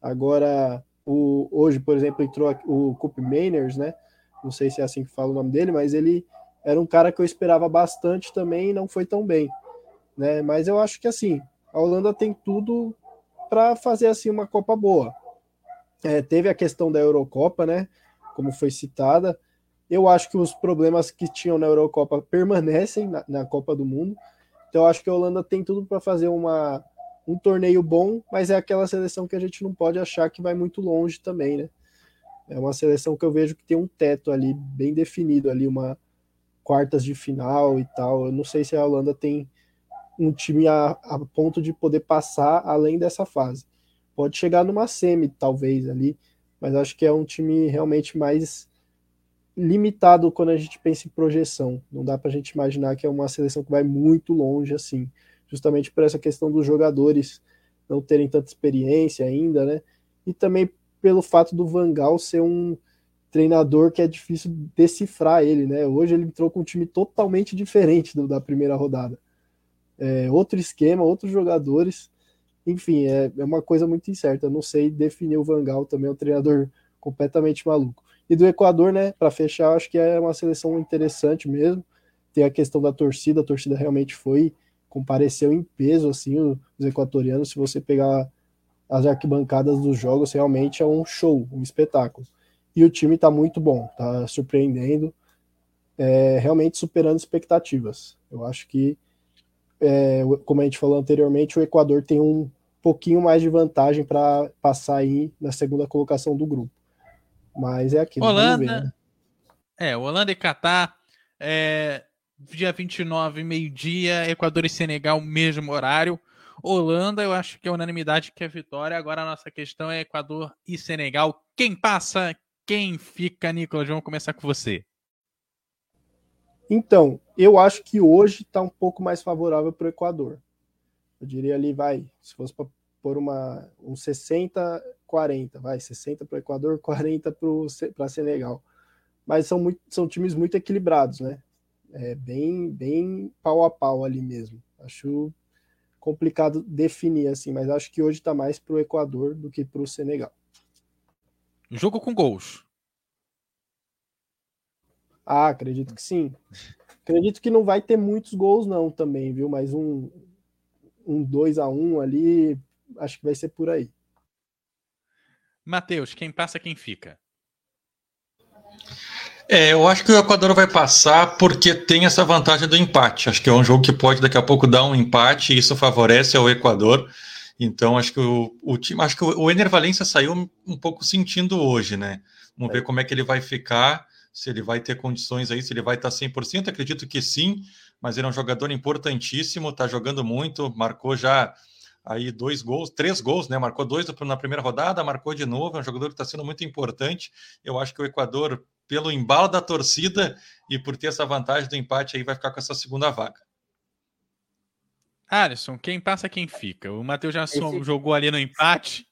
Agora, o, hoje, por exemplo, entrou o Coop Mainers, né? Não sei se é assim que fala o nome dele, mas ele era um cara que eu esperava bastante também e não foi tão bem, né? Mas eu acho que assim, a Holanda tem tudo para fazer assim uma Copa boa. É, teve a questão da Eurocopa, né? Como foi citada. Eu acho que os problemas que tinham na Eurocopa permanecem na, na Copa do Mundo. Então eu acho que a Holanda tem tudo para fazer uma, um torneio bom, mas é aquela seleção que a gente não pode achar que vai muito longe também, né? É uma seleção que eu vejo que tem um teto ali bem definido, ali uma quartas de final e tal. Eu não sei se a Holanda tem um time a, a ponto de poder passar além dessa fase. Pode chegar numa semi, talvez, ali, mas acho que é um time realmente mais limitado quando a gente pensa em projeção. Não dá para a gente imaginar que é uma seleção que vai muito longe assim justamente por essa questão dos jogadores não terem tanta experiência ainda, né? E também pelo fato do Vangal ser um treinador que é difícil decifrar ele, né? Hoje ele entrou com um time totalmente diferente do, da primeira rodada. É, outro esquema, outros jogadores, enfim, é, é, uma coisa muito incerta. Eu não sei definir o Vangal também, é um treinador completamente maluco. E do Equador, né, para fechar, acho que é uma seleção interessante mesmo. Tem a questão da torcida, a torcida realmente foi compareceu em peso, assim, os equatorianos. Se você pegar as arquibancadas dos jogos, realmente é um show, um espetáculo. E o time está muito bom, está surpreendendo, é, realmente superando expectativas. Eu acho que, é, como a gente falou anteriormente, o Equador tem um pouquinho mais de vantagem para passar aí na segunda colocação do grupo. Mas é aquilo. Holanda, ver, né? é, Holanda e Catar. É, dia 29, meio-dia, Equador e Senegal, mesmo horário. Holanda, eu acho que é unanimidade que é vitória. Agora a nossa questão é Equador e Senegal. Quem passa, quem fica, Nicolas? Vamos começar com você. Então, eu acho que hoje está um pouco mais favorável para o Equador. Eu diria ali, vai, se fosse para pôr uma, um 60, 40, vai, 60 para o Equador, 40 para Senegal. Mas são, muito, são times muito equilibrados, né? é bem, bem pau a pau ali mesmo. Acho complicado definir assim, mas acho que hoje está mais para o Equador do que para o Senegal. Jogo com gols. Ah, acredito que sim. Acredito que não vai ter muitos gols não também, viu? Mas um um 2 a 1 ali, acho que vai ser por aí. Matheus, quem passa, quem fica? É, eu acho que o Equador vai passar porque tem essa vantagem do empate. Acho que é um jogo que pode daqui a pouco dar um empate e isso favorece ao Equador. Então, acho que o, o time, acho que o Ener Valência saiu um pouco sentindo hoje, né? Vamos é. ver como é que ele vai ficar, se ele vai ter condições aí, se ele vai estar 100%. Acredito que sim, mas ele é um jogador importantíssimo, está jogando muito, marcou já aí dois gols, três gols, né? Marcou dois na primeira rodada, marcou de novo, é um jogador que está sendo muito importante. Eu acho que o Equador pelo embalo da torcida e por ter essa vantagem do empate aí vai ficar com essa segunda vaga. Alisson, quem passa, quem fica. O Matheus já Esse... jogou ali no empate.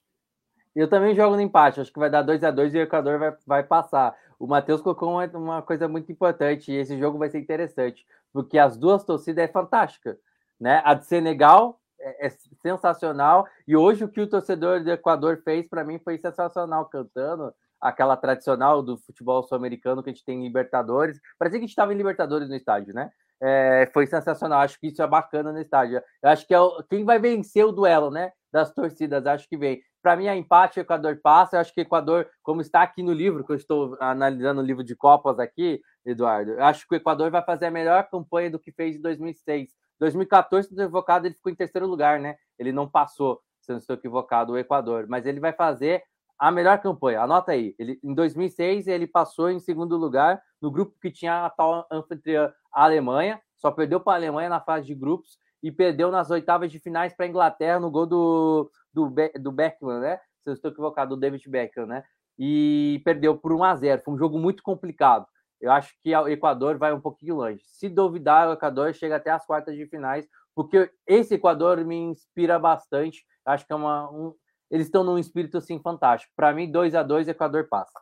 Eu também jogo no empate, acho que vai dar 2 a 2 e o Equador vai, vai passar. O Matheus colocou uma, uma, coisa muito importante, e esse jogo vai ser interessante, porque as duas torcidas é fantástica. Né? A de Senegal é, é sensacional, e hoje o que o torcedor do Equador fez para mim foi sensacional, cantando aquela tradicional do futebol sul-americano que a gente tem em Libertadores. Parecia que a gente estava em Libertadores no estádio, né? É, foi sensacional. Acho que isso é bacana no estádio. Eu acho que é o, quem vai vencer o duelo, né? Das torcidas, acho que vem. Para mim, é empate, o Equador passa. Eu acho que o Equador, como está aqui no livro, que eu estou analisando o livro de Copas aqui, Eduardo, eu acho que o Equador vai fazer a melhor campanha do que fez em 2006. 2014, se equivocado, ele ficou em terceiro lugar, né? Ele não passou, se eu não estou equivocado, o Equador. Mas ele vai fazer a melhor campanha. Anota aí. Ele, em 2006, ele passou em segundo lugar no grupo que tinha a tal anfitriã Alemanha. Só perdeu para a Alemanha na fase de grupos e perdeu nas oitavas de finais para a Inglaterra no gol do, do, do Beckman, né? Se eu estou equivocado, do David Beckham, né? E perdeu por 1 a 0 Foi um jogo muito complicado. Eu acho que o Equador vai um pouquinho longe. Se duvidar, o Equador chega até as quartas de finais, porque esse Equador me inspira bastante. Acho que é uma, um, eles estão num espírito assim fantástico. Para mim, 2 a 2 Equador passa.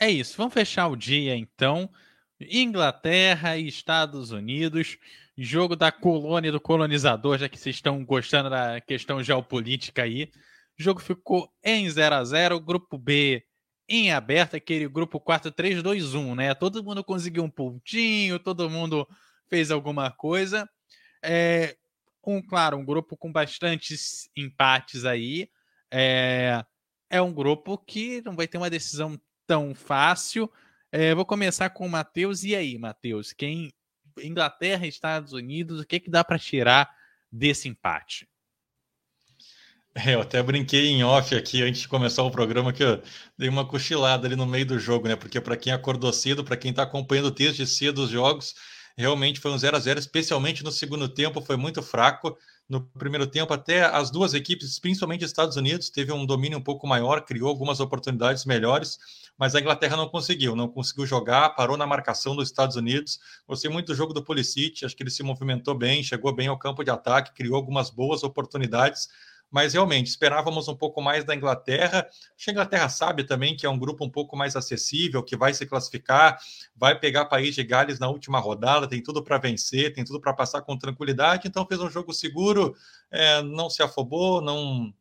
É isso. Vamos fechar o dia então. Inglaterra e Estados Unidos, jogo da colônia do colonizador, já que vocês estão gostando da questão geopolítica aí. O jogo ficou em 0 a 0 grupo B em aberto, aquele grupo 4-3-2-1, né? Todo mundo conseguiu um pontinho, todo mundo fez alguma coisa. É, um, claro, um grupo com bastantes empates aí. É, é um grupo que não vai ter uma decisão tão fácil. É, vou começar com o Matheus. E aí, Matheus? Quem Inglaterra e Estados Unidos, o que, que dá para tirar desse empate? É, eu até brinquei em off aqui antes de começar o programa que eu dei uma cochilada ali no meio do jogo, né? Porque para quem acordou cedo, para quem está acompanhando desde cedo os jogos, realmente foi um 0 a 0 especialmente no segundo tempo, foi muito fraco. No primeiro tempo, até as duas equipes, principalmente Estados Unidos, teve um domínio um pouco maior, criou algumas oportunidades melhores, mas a Inglaterra não conseguiu, não conseguiu jogar, parou na marcação dos Estados Unidos. Gostei muito do jogo do Pulisic, acho que ele se movimentou bem, chegou bem ao campo de ataque, criou algumas boas oportunidades, mas realmente esperávamos um pouco mais da Inglaterra. Acho que a Inglaterra sabe também que é um grupo um pouco mais acessível, que vai se classificar, vai pegar País de Gales na última rodada, tem tudo para vencer, tem tudo para passar com tranquilidade, então fez um jogo seguro, é, não se afobou, não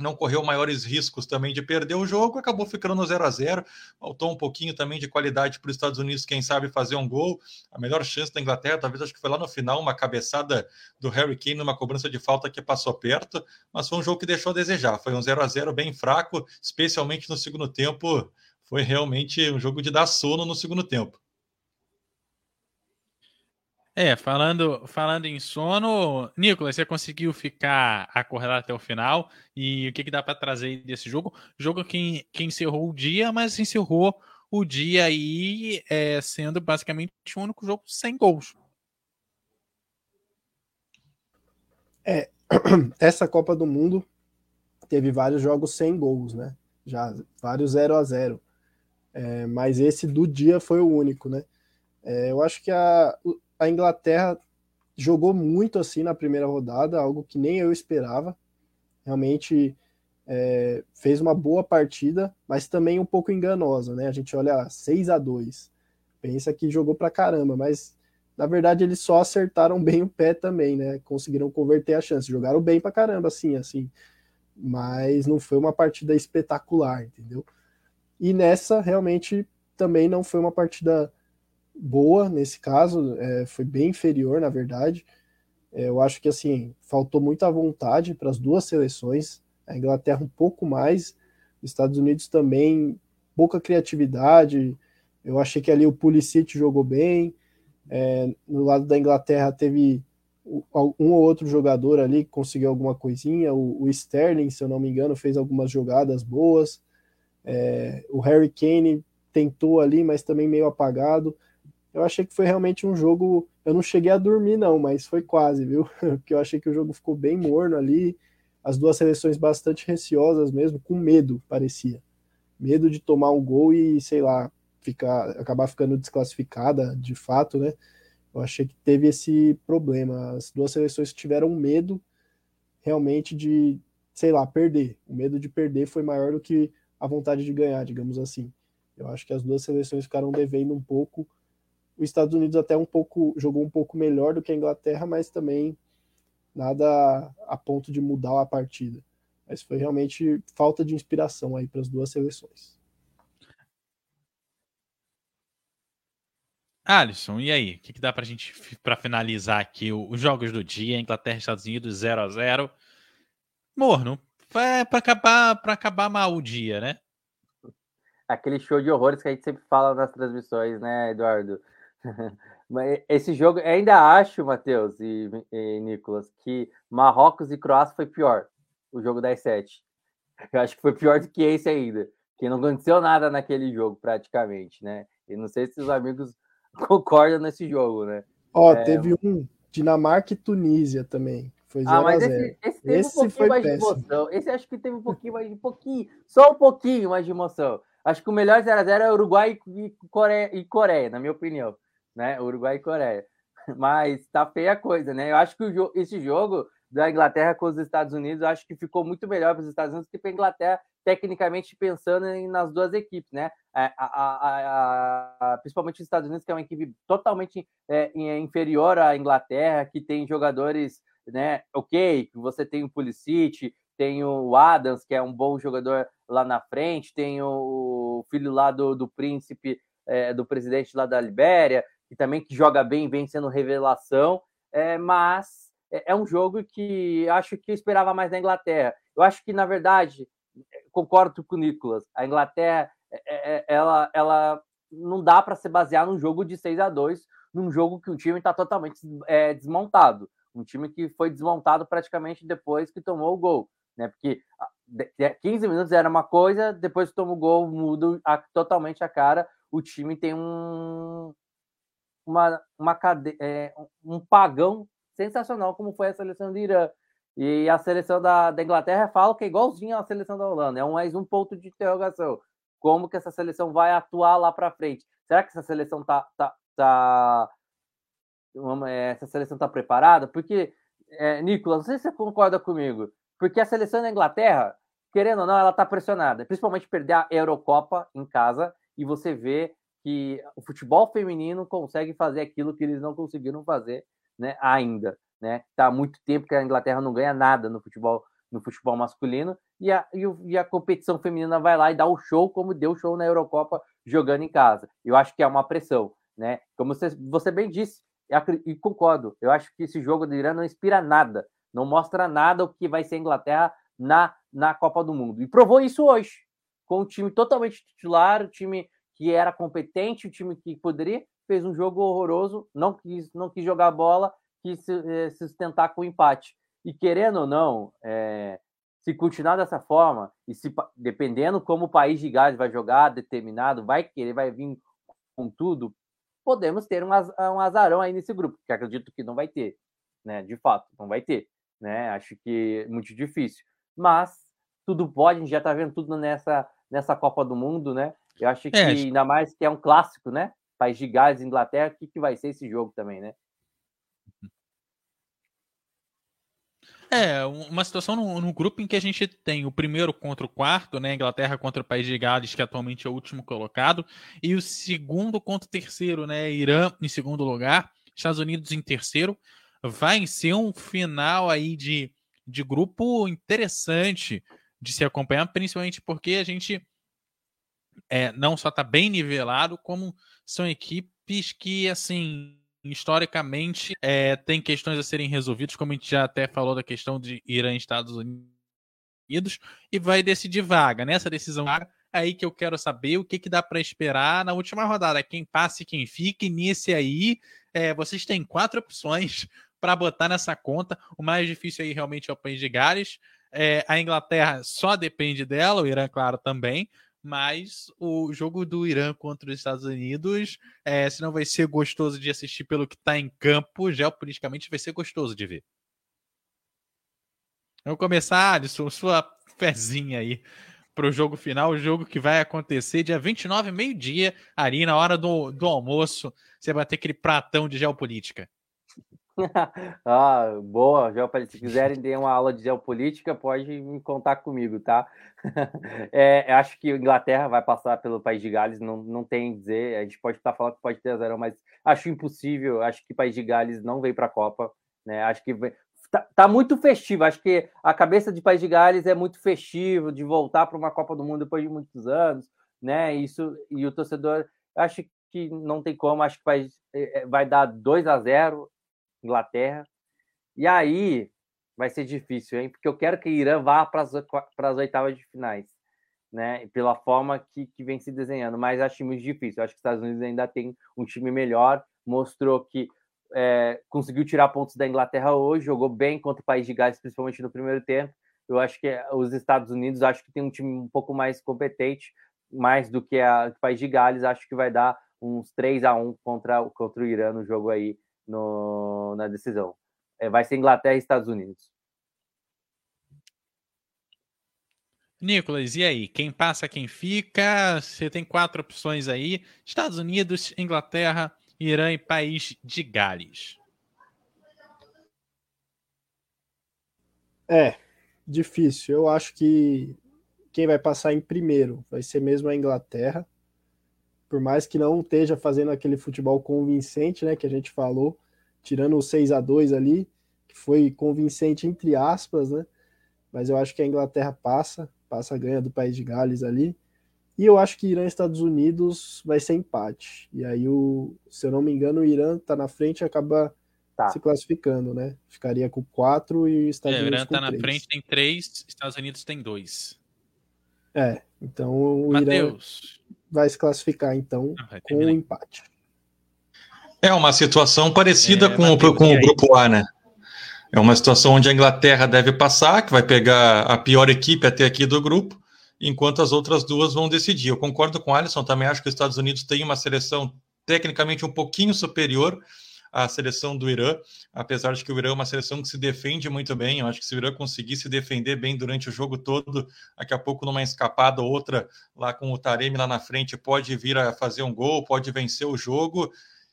não correu maiores riscos também de perder o jogo, acabou ficando no 0 a 0 Faltou um pouquinho também de qualidade para os Estados Unidos, quem sabe fazer um gol. A melhor chance da Inglaterra, talvez acho que foi lá no final, uma cabeçada do Harry Kane numa cobrança de falta que passou perto, mas foi um jogo que deixou a desejar. Foi um 0 a 0 bem fraco, especialmente no segundo tempo. Foi realmente um jogo de dar sono no segundo tempo. É, falando, falando em sono, Nicolas, você conseguiu ficar acordado até o final? E o que, que dá para trazer desse jogo? Jogo que, que encerrou o dia, mas encerrou o dia aí é, sendo basicamente o único jogo sem gols. É, essa Copa do Mundo teve vários jogos sem gols, né? Já vários 0 a 0 é, Mas esse do dia foi o único, né? É, eu acho que a, a Inglaterra jogou muito assim na primeira rodada, algo que nem eu esperava. Realmente é, fez uma boa partida, mas também um pouco enganosa, né? A gente olha 6 a 2 pensa que jogou pra caramba, mas na verdade eles só acertaram bem o pé também, né? Conseguiram converter a chance, jogaram bem pra caramba, assim, assim, mas não foi uma partida espetacular, entendeu? E nessa realmente também não foi uma partida boa nesse caso, é, foi bem inferior, na verdade. É, eu acho que assim faltou muita vontade para as duas seleções. A Inglaterra um pouco mais, os Estados Unidos também pouca criatividade. Eu achei que ali o Pulisic jogou bem. É, no lado da Inglaterra teve um ou outro jogador ali que conseguiu alguma coisinha. O, o Sterling, se eu não me engano, fez algumas jogadas boas. É, o Harry Kane tentou ali, mas também meio apagado eu achei que foi realmente um jogo. Eu não cheguei a dormir, não, mas foi quase, viu? Porque eu achei que o jogo ficou bem morno ali. As duas seleções bastante receosas mesmo, com medo, parecia. medo de tomar um gol e, sei lá, ficar, acabar ficando desclassificada de fato, né? Eu achei que teve esse problema. As duas seleções tiveram medo realmente de, sei lá, perder. O medo de perder foi maior do que a vontade de ganhar, digamos assim. Eu acho que as duas seleções ficaram devendo um pouco. Os Estados Unidos até um pouco jogou um pouco melhor do que a Inglaterra, mas também nada a ponto de mudar a partida. Mas foi realmente falta de inspiração aí para as duas seleções. Alisson, e aí? O que, que dá para a gente, para finalizar aqui, os jogos do dia, Inglaterra e Estados Unidos 0 a 0 Morno, é para acabar, para acabar mal o dia, né? Aquele show de horrores que a gente sempre fala nas transmissões, né, Eduardo? Mas esse jogo, ainda acho, Matheus e, e Nicolas, que Marrocos e Croácia foi pior, o jogo das sete. Eu acho que foi pior do que esse ainda, que não aconteceu nada naquele jogo, praticamente, né? E não sei se os amigos concorda nesse jogo, né? Ó, é... teve um Dinamarca e Tunísia também. Foi 0 ah, mas esse, esse, teve esse um pouquinho mais péssimo. de emoção. Esse acho que teve um pouquinho mais de um pouquinho, só um pouquinho mais de emoção. Acho que o melhor 0x0 é Uruguai e Coreia, e Coreia, na minha opinião. Né? Uruguai e Coreia. Mas tá feia a coisa, né? Eu acho que o, esse jogo da Inglaterra com os Estados Unidos, acho que ficou muito melhor para os Estados Unidos que para a Inglaterra, tecnicamente pensando em, nas duas equipes, né? É, a, a, a, principalmente os Estados Unidos, que é uma equipe totalmente é, inferior à Inglaterra, que tem jogadores, né? Ok, você tem o Pulisic, tem o Adams, que é um bom jogador lá na frente, tem o filho lá do, do príncipe, é, do presidente lá da Libéria, que também que joga bem, vem sendo revelação, é, mas é, é um jogo que acho que eu esperava mais da Inglaterra. Eu acho que, na verdade, concordo com o Nicolas, a Inglaterra, é, é, ela, ela não dá para se basear num jogo de 6 a 2 num jogo que o time está totalmente é, desmontado. Um time que foi desmontado praticamente depois que tomou o gol. Né? Porque 15 minutos era uma coisa, depois que toma o gol, muda a, totalmente a cara. O time tem um, uma, uma cade... É, um pagão sensacional como foi a seleção do Irã. E a seleção da, da Inglaterra fala que é igualzinho à seleção da Holanda. É mais um ponto de interrogação. Como que essa seleção vai atuar lá para frente? Será que essa seleção tá, tá, tá é, essa seleção tá preparada? Porque, é, Nicolas, não sei se você concorda comigo, porque a seleção da Inglaterra, querendo ou não, ela tá pressionada, principalmente perder a Eurocopa em casa e você vê que o futebol feminino consegue fazer aquilo que eles não conseguiram fazer né, ainda. Né? Tá há muito tempo que a Inglaterra não ganha nada no futebol no futebol masculino e a, e, a competição feminina vai lá e dá o show como deu show na Eurocopa jogando em casa. Eu acho que é uma pressão, né? Como você, você bem disse, e concordo, eu acho que esse jogo do Irã não inspira nada, não mostra nada o que vai ser a Inglaterra na, na Copa do Mundo. E provou isso hoje, com o time totalmente titular, o time que era competente, o time que poderia, fez um jogo horroroso, não quis, não quis jogar bola, quis se, eh, sustentar com empate. E querendo ou não, é, se continuar dessa forma, e se dependendo como o país de Gales vai jogar, determinado, vai querer, vai vir com tudo, podemos ter um, um azarão aí nesse grupo, que acredito que não vai ter, né? De fato, não vai ter, né? Acho que é muito difícil. Mas tudo pode, a gente já está vendo tudo nessa, nessa Copa do Mundo, né? Eu acho é, que é, ainda mais que é um clássico, né? País de Gales, Inglaterra, o que, que vai ser esse jogo também, né? É, uma situação no, no, grupo em que a gente tem o primeiro contra o quarto, né? Inglaterra contra o País de Gales, que atualmente é o último colocado, e o segundo contra o terceiro, né? Irã em segundo lugar, Estados Unidos em terceiro. Vai ser um final aí de, de grupo interessante de se acompanhar, principalmente porque a gente é, não só está bem nivelado, como são equipes que, assim, historicamente, é, tem questões a serem resolvidas, como a gente já até falou da questão de Irã e Estados Unidos, e vai decidir vaga. Nessa decisão vaga, é aí que eu quero saber o que, que dá para esperar na última rodada. Quem passa e quem fica, e nesse aí, é, vocês têm quatro opções para botar nessa conta. O mais difícil aí realmente é o País de Gales. É, a Inglaterra só depende dela, o Irã, claro, também mas o jogo do Irã contra os Estados Unidos, é, se não vai ser gostoso de assistir pelo que está em campo, geopoliticamente vai ser gostoso de ver. Vamos começar, Alisson, sua fezinha aí para o jogo final, o jogo que vai acontecer dia 29, meio-dia, ali na hora do, do almoço. Você vai ter aquele pratão de geopolítica. ah, boa, geopolítica. Se quiserem ter uma aula de geopolítica, pode me contar comigo, tá? é, acho que a Inglaterra vai passar pelo País de Gales, não, não tem dizer. A gente pode estar falando que pode ter zero, mas acho impossível. Acho que o País de Gales não veio para a Copa, né? Acho que tá, tá, muito festivo. Acho que a cabeça de País de Gales é muito festivo de voltar para uma Copa do Mundo depois de muitos anos, né? Isso e o torcedor acho que não tem como. Acho que vai, é, é, vai dar 2 a 0 Inglaterra. E aí vai ser difícil, hein? Porque eu quero que o Irã vá para as oitavas de finais, né? Pela forma que, que vem se desenhando, mas acho muito difícil. Acho que os Estados Unidos ainda tem um time melhor, mostrou que é, conseguiu tirar pontos da Inglaterra hoje, jogou bem contra o País de Gales, principalmente no primeiro tempo. Eu acho que os Estados Unidos acho que tem um time um pouco mais competente, mais do que a, o País de Gales. Acho que vai dar uns 3 a 1 contra, contra o Irã no jogo aí no, na decisão. É, vai ser Inglaterra e Estados Unidos. Nicolas, e aí? Quem passa, quem fica? Você tem quatro opções aí: Estados Unidos, Inglaterra, Irã e País de Gales. É, difícil. Eu acho que quem vai passar em primeiro vai ser mesmo a Inglaterra por mais que não esteja fazendo aquele futebol convincente, né, que a gente falou, tirando o 6 a 2 ali, que foi convincente entre aspas, né? Mas eu acho que a Inglaterra passa, passa a ganha do País de Gales ali. E eu acho que Irã e Estados Unidos vai ser empate. E aí, o, se eu não me engano, o Irã está na frente e acaba tá. se classificando, né? Ficaria com 4 e Estados é, Unidos. O Irã está na frente, tem 3, Estados Unidos tem 2. É, então o Mateus. Irã vai se classificar, então, ah, com o um empate. É uma situação parecida é, com, o, com o grupo A, né? É uma situação onde a Inglaterra deve passar, que vai pegar a pior equipe até aqui do grupo, enquanto as outras duas vão decidir. Eu concordo com o Alisson, também acho que os Estados Unidos têm uma seleção tecnicamente um pouquinho superior, a seleção do Irã, apesar de que o Irã é uma seleção que se defende muito bem. Eu acho que se o Irã conseguir se defender bem durante o jogo todo, daqui a pouco numa escapada ou outra lá com o Taremi lá na frente, pode vir a fazer um gol, pode vencer o jogo.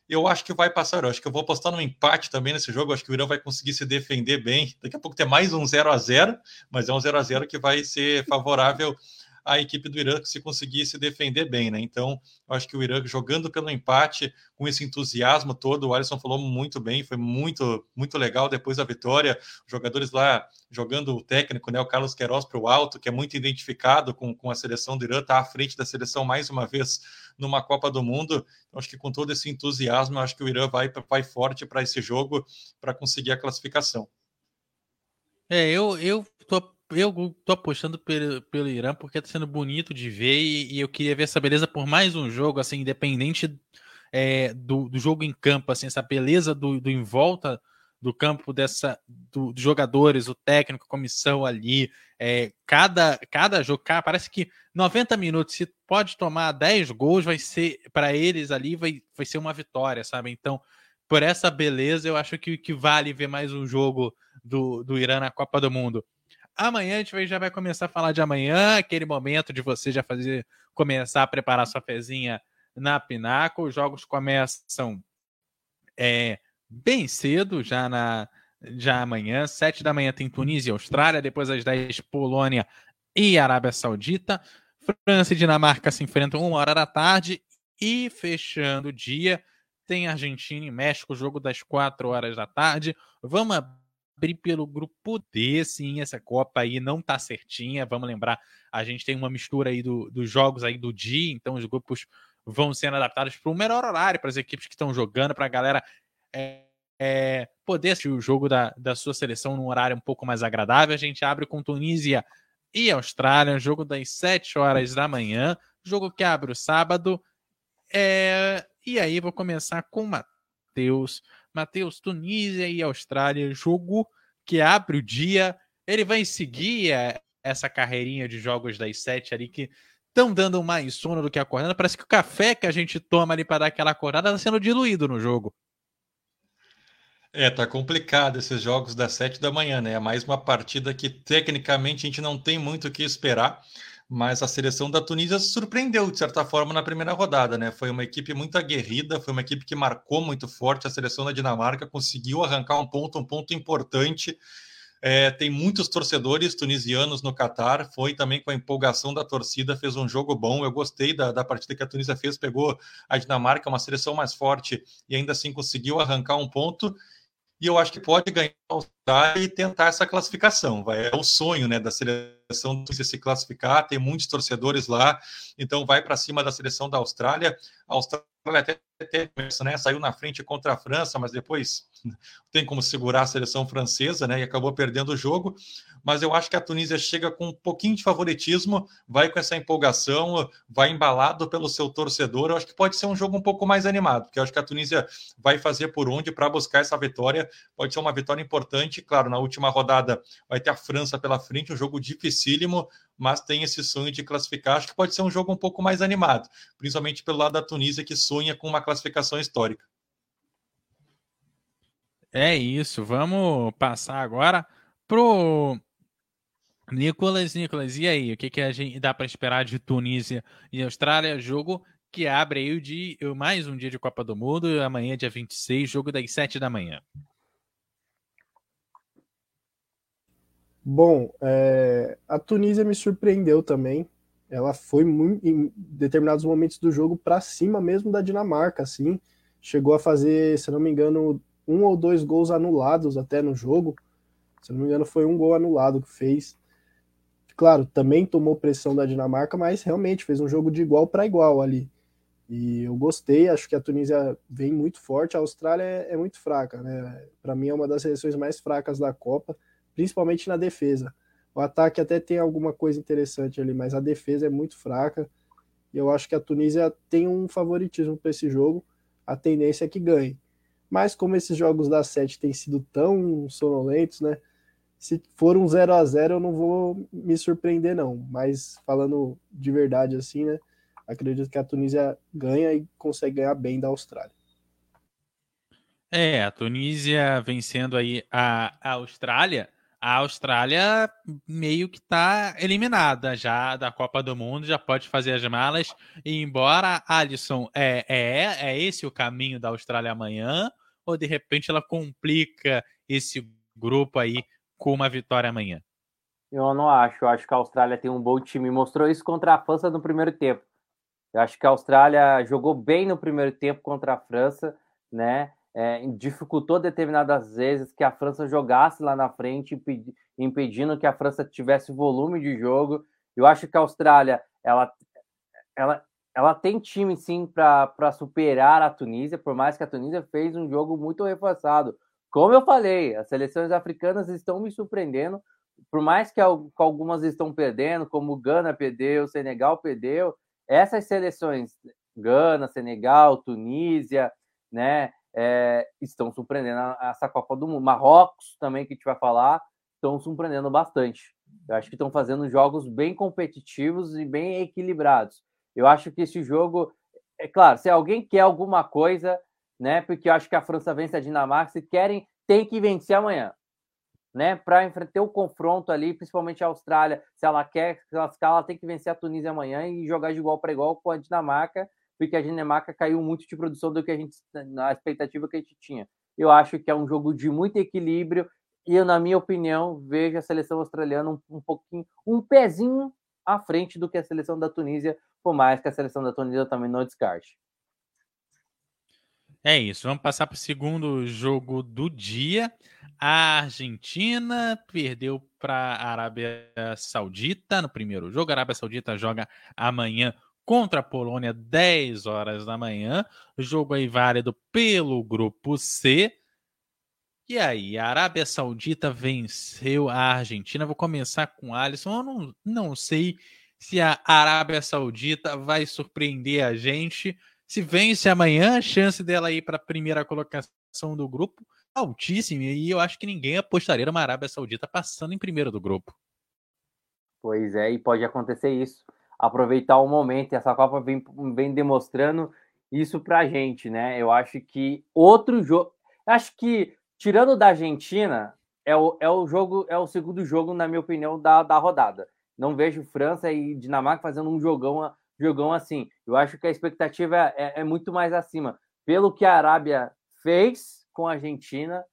Eu acho que vai passar. Eu acho que eu vou apostar no empate também nesse jogo. Eu acho que o Irã vai conseguir se defender bem. Daqui a pouco tem mais um 0 a 0 mas é um 0 a 0 que vai ser favorável a equipe do Irã se conseguir se defender bem, né? Então, eu acho que o Irã jogando pelo empate, com esse entusiasmo todo, o Alisson falou muito bem, foi muito, muito legal depois da vitória. Os jogadores lá jogando o técnico, né? O Carlos Queiroz para o alto, que é muito identificado com, com a seleção do Irã, está à frente da seleção mais uma vez numa Copa do Mundo. Então, acho que com todo esse entusiasmo, acho que o Irã vai, vai forte para esse jogo para conseguir a classificação. É, eu, eu tô eu tô apostando pelo, pelo Irã porque tá sendo bonito de ver e, e, eu queria ver essa beleza por mais um jogo, assim, independente é, do, do, jogo em campo, assim, essa beleza do, do em volta do campo dessa do, dos jogadores, o técnico, a comissão ali, é, cada, cada jogo, cara, parece que 90 minutos, se pode tomar 10 gols, vai ser, para eles ali, vai, vai ser uma vitória, sabe? Então, por essa beleza, eu acho que, que vale ver mais um jogo do, do Irã na Copa do Mundo. Amanhã a gente já vai começar a falar de amanhã, aquele momento de você já fazer começar a preparar sua fezinha na Pinaco. Os jogos começam é, bem cedo, já na já amanhã, sete da manhã tem Tunísia e Austrália, depois às 10 Polônia e Arábia Saudita. França e Dinamarca se enfrentam uma hora da tarde e fechando o dia tem Argentina e México, jogo das quatro horas da tarde. Vamos abrir pelo grupo D, sim, essa Copa aí não tá certinha, vamos lembrar, a gente tem uma mistura aí do, dos jogos aí do dia, então os grupos vão sendo adaptados para o melhor horário para as equipes que estão jogando, para a galera é, é, poder assistir o jogo da, da sua seleção num horário um pouco mais agradável. A gente abre com Tunísia e Austrália, jogo das 7 horas da manhã, jogo que abre o sábado. É, e aí vou começar com o Matheus. Matheus, Tunísia e Austrália, jogo que abre o dia. Ele vai seguir é, essa carreirinha de jogos das sete ali que estão dando mais sono do que acordando. Parece que o café que a gente toma ali para dar aquela acordada está sendo diluído no jogo. É, tá complicado esses jogos das sete da manhã, né? É mais uma partida que tecnicamente a gente não tem muito o que esperar mas a seleção da Tunísia surpreendeu, de certa forma, na primeira rodada, né? Foi uma equipe muito aguerrida, foi uma equipe que marcou muito forte a seleção da Dinamarca, conseguiu arrancar um ponto, um ponto importante. É, tem muitos torcedores tunisianos no Catar, foi também com a empolgação da torcida, fez um jogo bom. Eu gostei da, da partida que a Tunísia fez, pegou a Dinamarca, uma seleção mais forte, e ainda assim conseguiu arrancar um ponto e eu acho que pode ganhar e tentar essa classificação. Vai, é o sonho né, da seleção de se classificar, tem muitos torcedores lá, então vai para cima da seleção da Austrália. A Austrália até, até né, saiu na frente contra a França, mas depois tem como segurar a seleção francesa, né? E acabou perdendo o jogo. Mas eu acho que a Tunísia chega com um pouquinho de favoritismo, vai com essa empolgação, vai embalado pelo seu torcedor. Eu acho que pode ser um jogo um pouco mais animado, porque eu acho que a Tunísia vai fazer por onde para buscar essa vitória. Pode ser uma vitória importante. Claro, na última rodada vai ter a França pela frente, um jogo dificílimo, mas tem esse sonho de classificar. Acho que pode ser um jogo um pouco mais animado, principalmente pelo lado da Tunísia, que sonha com uma classificação histórica. É isso, vamos passar agora pro Nicolas, Nicolas, e aí, o que, que a gente dá para esperar de Tunísia e Austrália? Jogo que abre aí o dia, mais um dia de Copa do Mundo, amanhã, dia 26, jogo das 7 da manhã. Bom, é, a Tunísia me surpreendeu também. Ela foi muito, em determinados momentos do jogo para cima mesmo da Dinamarca, assim. Chegou a fazer, se não me engano, um ou dois gols anulados até no jogo. Se não me engano, foi um gol anulado que fez. Claro, também tomou pressão da Dinamarca, mas realmente fez um jogo de igual para igual ali. E eu gostei, acho que a Tunísia vem muito forte, a Austrália é, é muito fraca, né? Para mim é uma das seleções mais fracas da Copa principalmente na defesa. O ataque até tem alguma coisa interessante ali, mas a defesa é muito fraca. E eu acho que a Tunísia tem um favoritismo para esse jogo. A tendência é que ganhe. Mas como esses jogos da sete têm sido tão sonolentos, né? Se for um 0 a 0 eu não vou me surpreender, não. Mas falando de verdade assim, né? Acredito que a Tunísia ganha e consegue ganhar bem da Austrália. É, a Tunísia vencendo aí a, a Austrália a Austrália meio que está eliminada já da Copa do Mundo, já pode fazer as malas. E embora Alisson é, é, é esse o caminho da Austrália amanhã, ou de repente ela complica esse grupo aí com uma vitória amanhã? Eu não acho. Eu acho que a Austrália tem um bom time. Mostrou isso contra a França no primeiro tempo. Eu acho que a Austrália jogou bem no primeiro tempo contra a França, né? é, dificultou determinadas vezes que a França jogasse lá na frente, impedindo que a França tivesse volume de jogo. Eu acho que a Austrália ela, ela, ela tem time sim para superar a Tunísia, por mais que a Tunísia fez um jogo muito reforçado. Como eu falei, as seleções africanas estão me surpreendendo, por mais que algumas estão perdendo, como Gana perdeu, Senegal perdeu, essas seleções, Gana, Senegal, Tunísia, né, é, estão surpreendendo essa Copa do Mundo. Marrocos também, que a gente vai falar, estão surpreendendo bastante. Eu acho que estão fazendo jogos bem competitivos e bem equilibrados. Eu acho que esse jogo, é claro, se alguém quer alguma coisa, né? Porque eu acho que a França vence a Dinamarca, se querem, tem que vencer amanhã, né? Para enfrentar o confronto ali, principalmente a Austrália, se ela quer classificar, ela tem que vencer a Tunísia amanhã e jogar de igual para igual com a Dinamarca porque a Dinamarca caiu muito de produção do que a gente na expectativa que a gente tinha. Eu acho que é um jogo de muito equilíbrio e eu, na minha opinião, vejo a seleção australiana um, um pouquinho, um pezinho à frente do que a seleção da Tunísia, por mais que a seleção da Tunísia também não descarte. É isso, vamos passar para o segundo jogo do dia. A Argentina perdeu para a Arábia Saudita no primeiro jogo. A Arábia Saudita joga amanhã contra a Polônia, 10 horas da manhã. Jogo aí válido pelo grupo C. E aí, a Arábia Saudita venceu a Argentina. Vou começar com o Alisson. Eu não, não sei se a Arábia Saudita vai surpreender a gente. Se vence amanhã, a chance dela ir para a primeira colocação do grupo altíssima. E eu acho que ninguém apostaria numa Arábia Saudita passando em primeiro do grupo. Pois é, e pode acontecer isso aproveitar o momento. Essa Copa vem, vem demonstrando isso para a gente, né? Eu acho que outro jogo. Acho que, tirando da Argentina, é o, é o jogo, é o segundo jogo, na minha opinião, da, da rodada. Não vejo França e Dinamarca fazendo um jogão, jogão assim. Eu acho que a expectativa é, é muito mais acima. Pelo que a Arábia fez com a Argentina,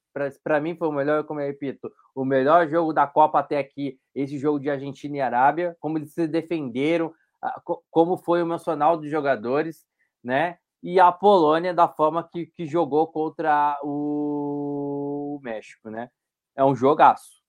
para mim foi o melhor, como eu repito, o melhor jogo da Copa até aqui, esse jogo de Argentina e Arábia, como eles se defenderam, como foi o emocional dos jogadores, né? E a Polônia da forma que, que jogou contra o México, né? É um jogaço.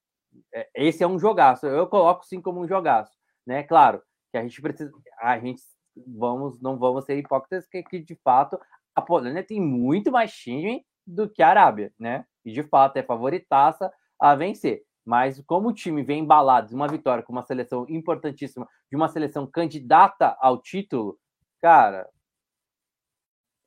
É, esse é um jogaço. Eu coloco sim como um jogaço, né? Claro que a gente precisa, a gente vamos, não vamos ser hipócritas que, que de fato a Polônia tem muito mais time do que a Arábia, né? E de fato é favoritaça a vencer. Mas como o time vem embalado de uma vitória com uma seleção importantíssima, de uma seleção candidata ao título, cara,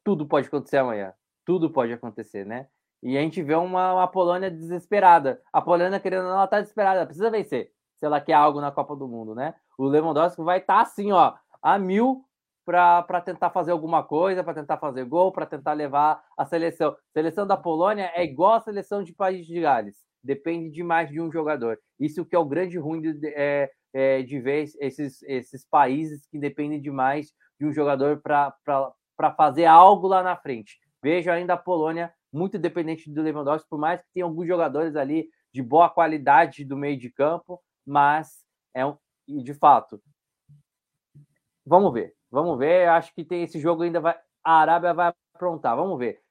tudo pode acontecer amanhã. Tudo pode acontecer, né? E a gente vê uma, uma Polônia desesperada. A Polônia, querendo ela tá desesperada, ela precisa vencer. Se ela quer algo na Copa do Mundo, né? O Lewandowski vai estar tá assim, ó, a mil para tentar fazer alguma coisa, para tentar fazer gol, para tentar levar a seleção. Seleção da Polônia é igual a seleção de País de Gales, depende demais de um jogador. Isso que é o grande ruim de, é, é, de ver esses, esses países que dependem demais de um jogador para fazer algo lá na frente. Vejo ainda a Polônia muito dependente do Lewandowski, por mais que tenha alguns jogadores ali de boa qualidade do meio de campo, mas é um, de fato. Vamos ver. Vamos ver, acho que tem esse jogo ainda vai. A Arábia vai aprontar, vamos ver.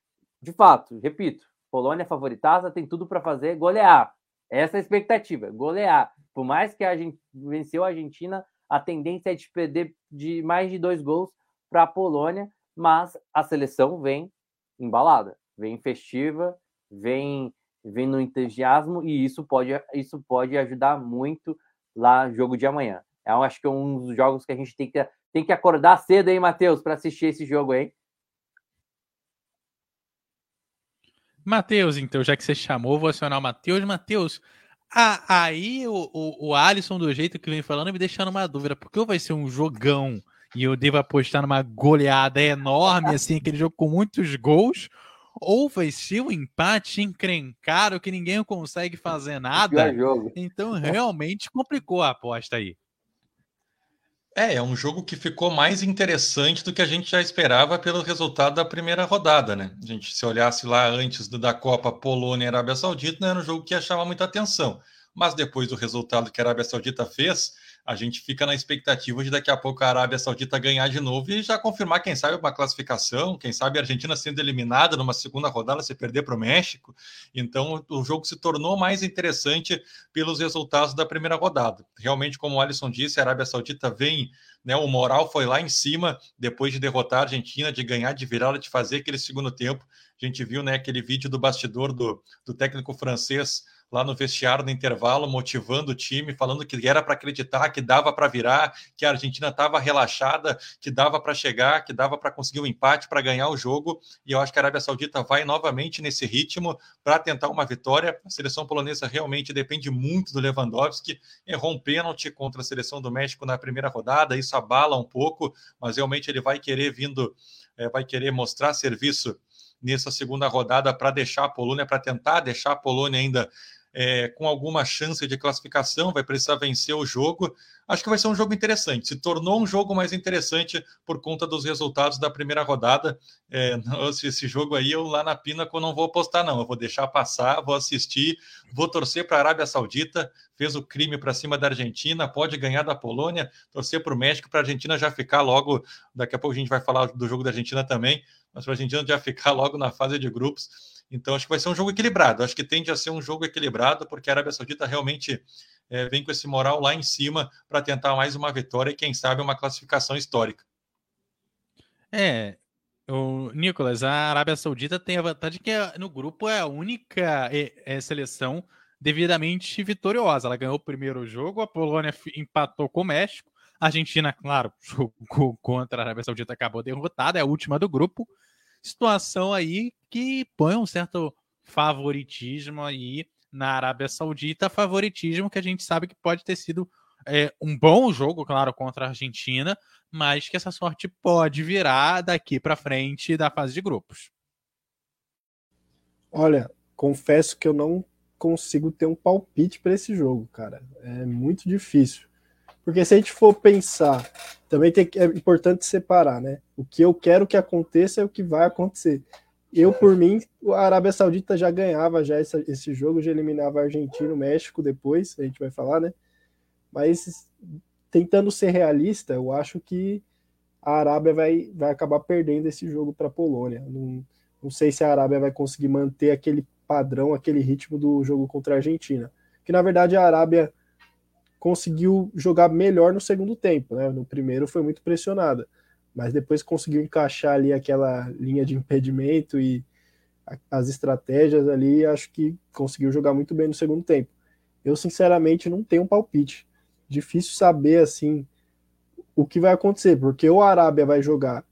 De fato, repito, Polônia favoritaça, tem tudo para fazer golear. Essa é a expectativa, golear. Por mais que a gente venceu a Argentina, a tendência é de perder de mais de dois gols para a Polônia, mas a seleção vem embalada, vem festiva, vem vem no entusiasmo e isso pode isso pode ajudar muito lá jogo de amanhã. Eu acho que é um dos jogos que a gente tem que tem que acordar cedo, hein, Matheus, para assistir esse jogo, hein? Matheus, então, já que você chamou, vou acionar o Matheus. Matheus, aí o, o, o Alisson, do jeito que vem falando, me deixando uma dúvida, porque vai ser um jogão e eu devo apostar numa goleada enorme, assim, aquele jogo com muitos gols, ou vai ser um empate encrencado que ninguém consegue fazer nada. Então, realmente complicou a aposta aí. É, é um jogo que ficou mais interessante do que a gente já esperava pelo resultado da primeira rodada, né? A gente, se olhasse lá antes da Copa Polônia e Arábia Saudita, não era um jogo que chamava muita atenção. Mas depois do resultado que a Arábia Saudita fez, a gente fica na expectativa de daqui a pouco a Arábia Saudita ganhar de novo e já confirmar, quem sabe, uma classificação, quem sabe a Argentina sendo eliminada numa segunda rodada, se perder para o México. Então, o jogo se tornou mais interessante pelos resultados da primeira rodada. Realmente, como o Alisson disse, a Arábia Saudita vem, né, o moral foi lá em cima, depois de derrotar a Argentina, de ganhar, de virar, de fazer aquele segundo tempo. A gente viu né, aquele vídeo do bastidor do, do técnico francês lá no vestiário no intervalo, motivando o time, falando que era para acreditar, que dava para virar, que a Argentina estava relaxada, que dava para chegar, que dava para conseguir o um empate, para ganhar o jogo. E eu acho que a Arábia Saudita vai novamente nesse ritmo para tentar uma vitória. A seleção polonesa realmente depende muito do Lewandowski. Errou um pênalti contra a seleção do México na primeira rodada, isso abala um pouco, mas realmente ele vai querer vindo, é, vai querer mostrar serviço nessa segunda rodada para deixar a Polônia, para tentar deixar a Polônia ainda é, com alguma chance de classificação, vai precisar vencer o jogo. Acho que vai ser um jogo interessante. Se tornou um jogo mais interessante por conta dos resultados da primeira rodada. É, esse jogo aí, eu lá na Pinaco não vou apostar, não. Eu vou deixar passar, vou assistir, vou torcer para a Arábia Saudita, fez o crime para cima da Argentina, pode ganhar da Polônia, torcer para o México, para a Argentina já ficar logo. Daqui a pouco a gente vai falar do jogo da Argentina também, mas para a Argentina já ficar logo na fase de grupos então, acho que vai ser um jogo equilibrado. Acho que tende a ser um jogo equilibrado, porque a Arábia Saudita realmente é, vem com esse moral lá em cima para tentar mais uma vitória e, quem sabe, uma classificação histórica. É, o Nicolas, a Arábia Saudita tem a vantagem que é, no grupo é a única é, é, seleção devidamente vitoriosa. Ela ganhou o primeiro jogo, a Polônia empatou com o México, a Argentina, claro, jogou contra a Arábia Saudita, acabou derrotada, é a última do grupo situação aí que põe um certo favoritismo aí na Arábia Saudita, favoritismo que a gente sabe que pode ter sido é, um bom jogo, claro, contra a Argentina, mas que essa sorte pode virar daqui para frente da fase de grupos. Olha, confesso que eu não consigo ter um palpite para esse jogo, cara. É muito difícil. Porque se a gente for pensar, também tem, é importante separar, né? O que eu quero que aconteça é o que vai acontecer. Eu, por mim, a Arábia Saudita já ganhava já esse, jogo, já eliminava a Argentina, o México depois, a gente vai falar, né? Mas tentando ser realista, eu acho que a Arábia vai, vai acabar perdendo esse jogo para a Polônia. Não, não sei se a Arábia vai conseguir manter aquele padrão, aquele ritmo do jogo contra a Argentina. Que na verdade a Arábia conseguiu jogar melhor no segundo tempo, né? No primeiro foi muito pressionada, mas depois conseguiu encaixar ali aquela linha de impedimento e as estratégias ali, acho que conseguiu jogar muito bem no segundo tempo. Eu sinceramente não tenho um palpite. Difícil saber assim o que vai acontecer, porque o Arábia vai jogar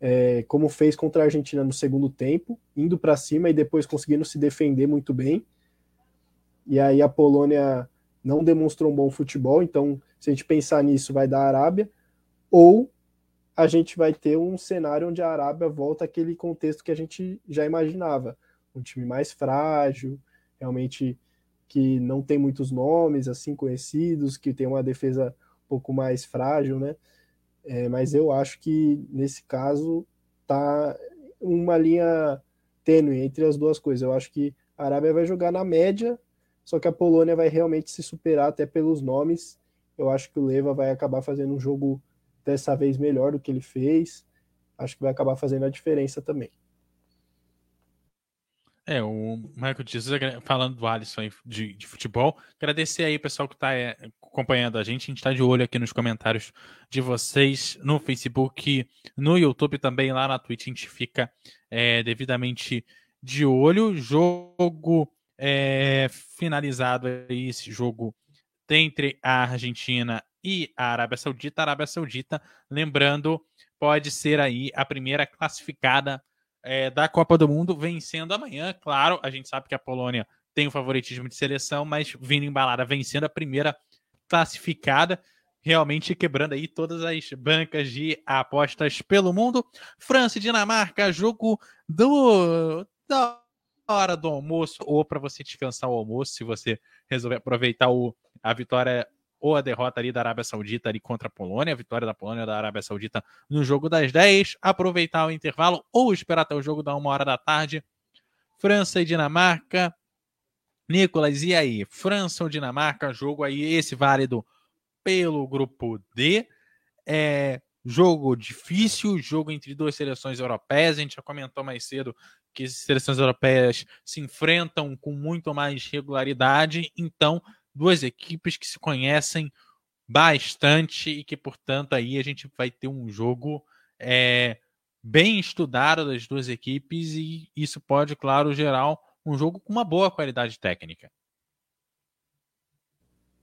é, como fez contra a Argentina no segundo tempo, indo para cima e depois conseguindo se defender muito bem. E aí a Polônia não demonstrou um bom futebol, então se a gente pensar nisso, vai dar a Arábia, ou a gente vai ter um cenário onde a Arábia volta àquele contexto que a gente já imaginava, um time mais frágil, realmente que não tem muitos nomes assim conhecidos, que tem uma defesa um pouco mais frágil, né? É, mas eu acho que nesse caso tá uma linha tênue entre as duas coisas. Eu acho que a Arábia vai jogar na média, só que a Polônia vai realmente se superar até pelos nomes. Eu acho que o Leva vai acabar fazendo um jogo dessa vez melhor do que ele fez. Acho que vai acabar fazendo a diferença também. É, o Michael diz, falando do Alisson de, de, futebol, agradecer aí o pessoal que está é, acompanhando a gente. A gente está de olho aqui nos comentários de vocês no Facebook, no YouTube também, lá na Twitch. A gente fica é, devidamente de olho. Jogo é, finalizado aí, esse jogo entre a Argentina e a Arábia Saudita. A Arábia Saudita, lembrando, pode ser aí a primeira classificada é, da Copa do Mundo vencendo amanhã. Claro, a gente sabe que a Polônia tem o favoritismo de seleção, mas vindo embalada, vencendo a primeira classificada, realmente quebrando aí todas as bancas de apostas pelo mundo. França e Dinamarca, jogo do hora do almoço ou para você descansar o almoço, se você resolver aproveitar o, a vitória ou a derrota ali da Arábia Saudita ali contra a Polônia, a vitória da Polônia da Arábia Saudita no jogo das 10, aproveitar o intervalo ou esperar até o jogo da uma hora da tarde. França e Dinamarca. Nicolas, e aí? França ou Dinamarca? Jogo aí, esse válido pelo grupo D. É jogo difícil, jogo entre duas seleções europeias. A gente já comentou mais cedo que as seleções europeias se enfrentam com muito mais regularidade. Então, duas equipes que se conhecem bastante e que, portanto, aí a gente vai ter um jogo é, bem estudado das duas equipes e isso pode, claro, gerar um jogo com uma boa qualidade técnica.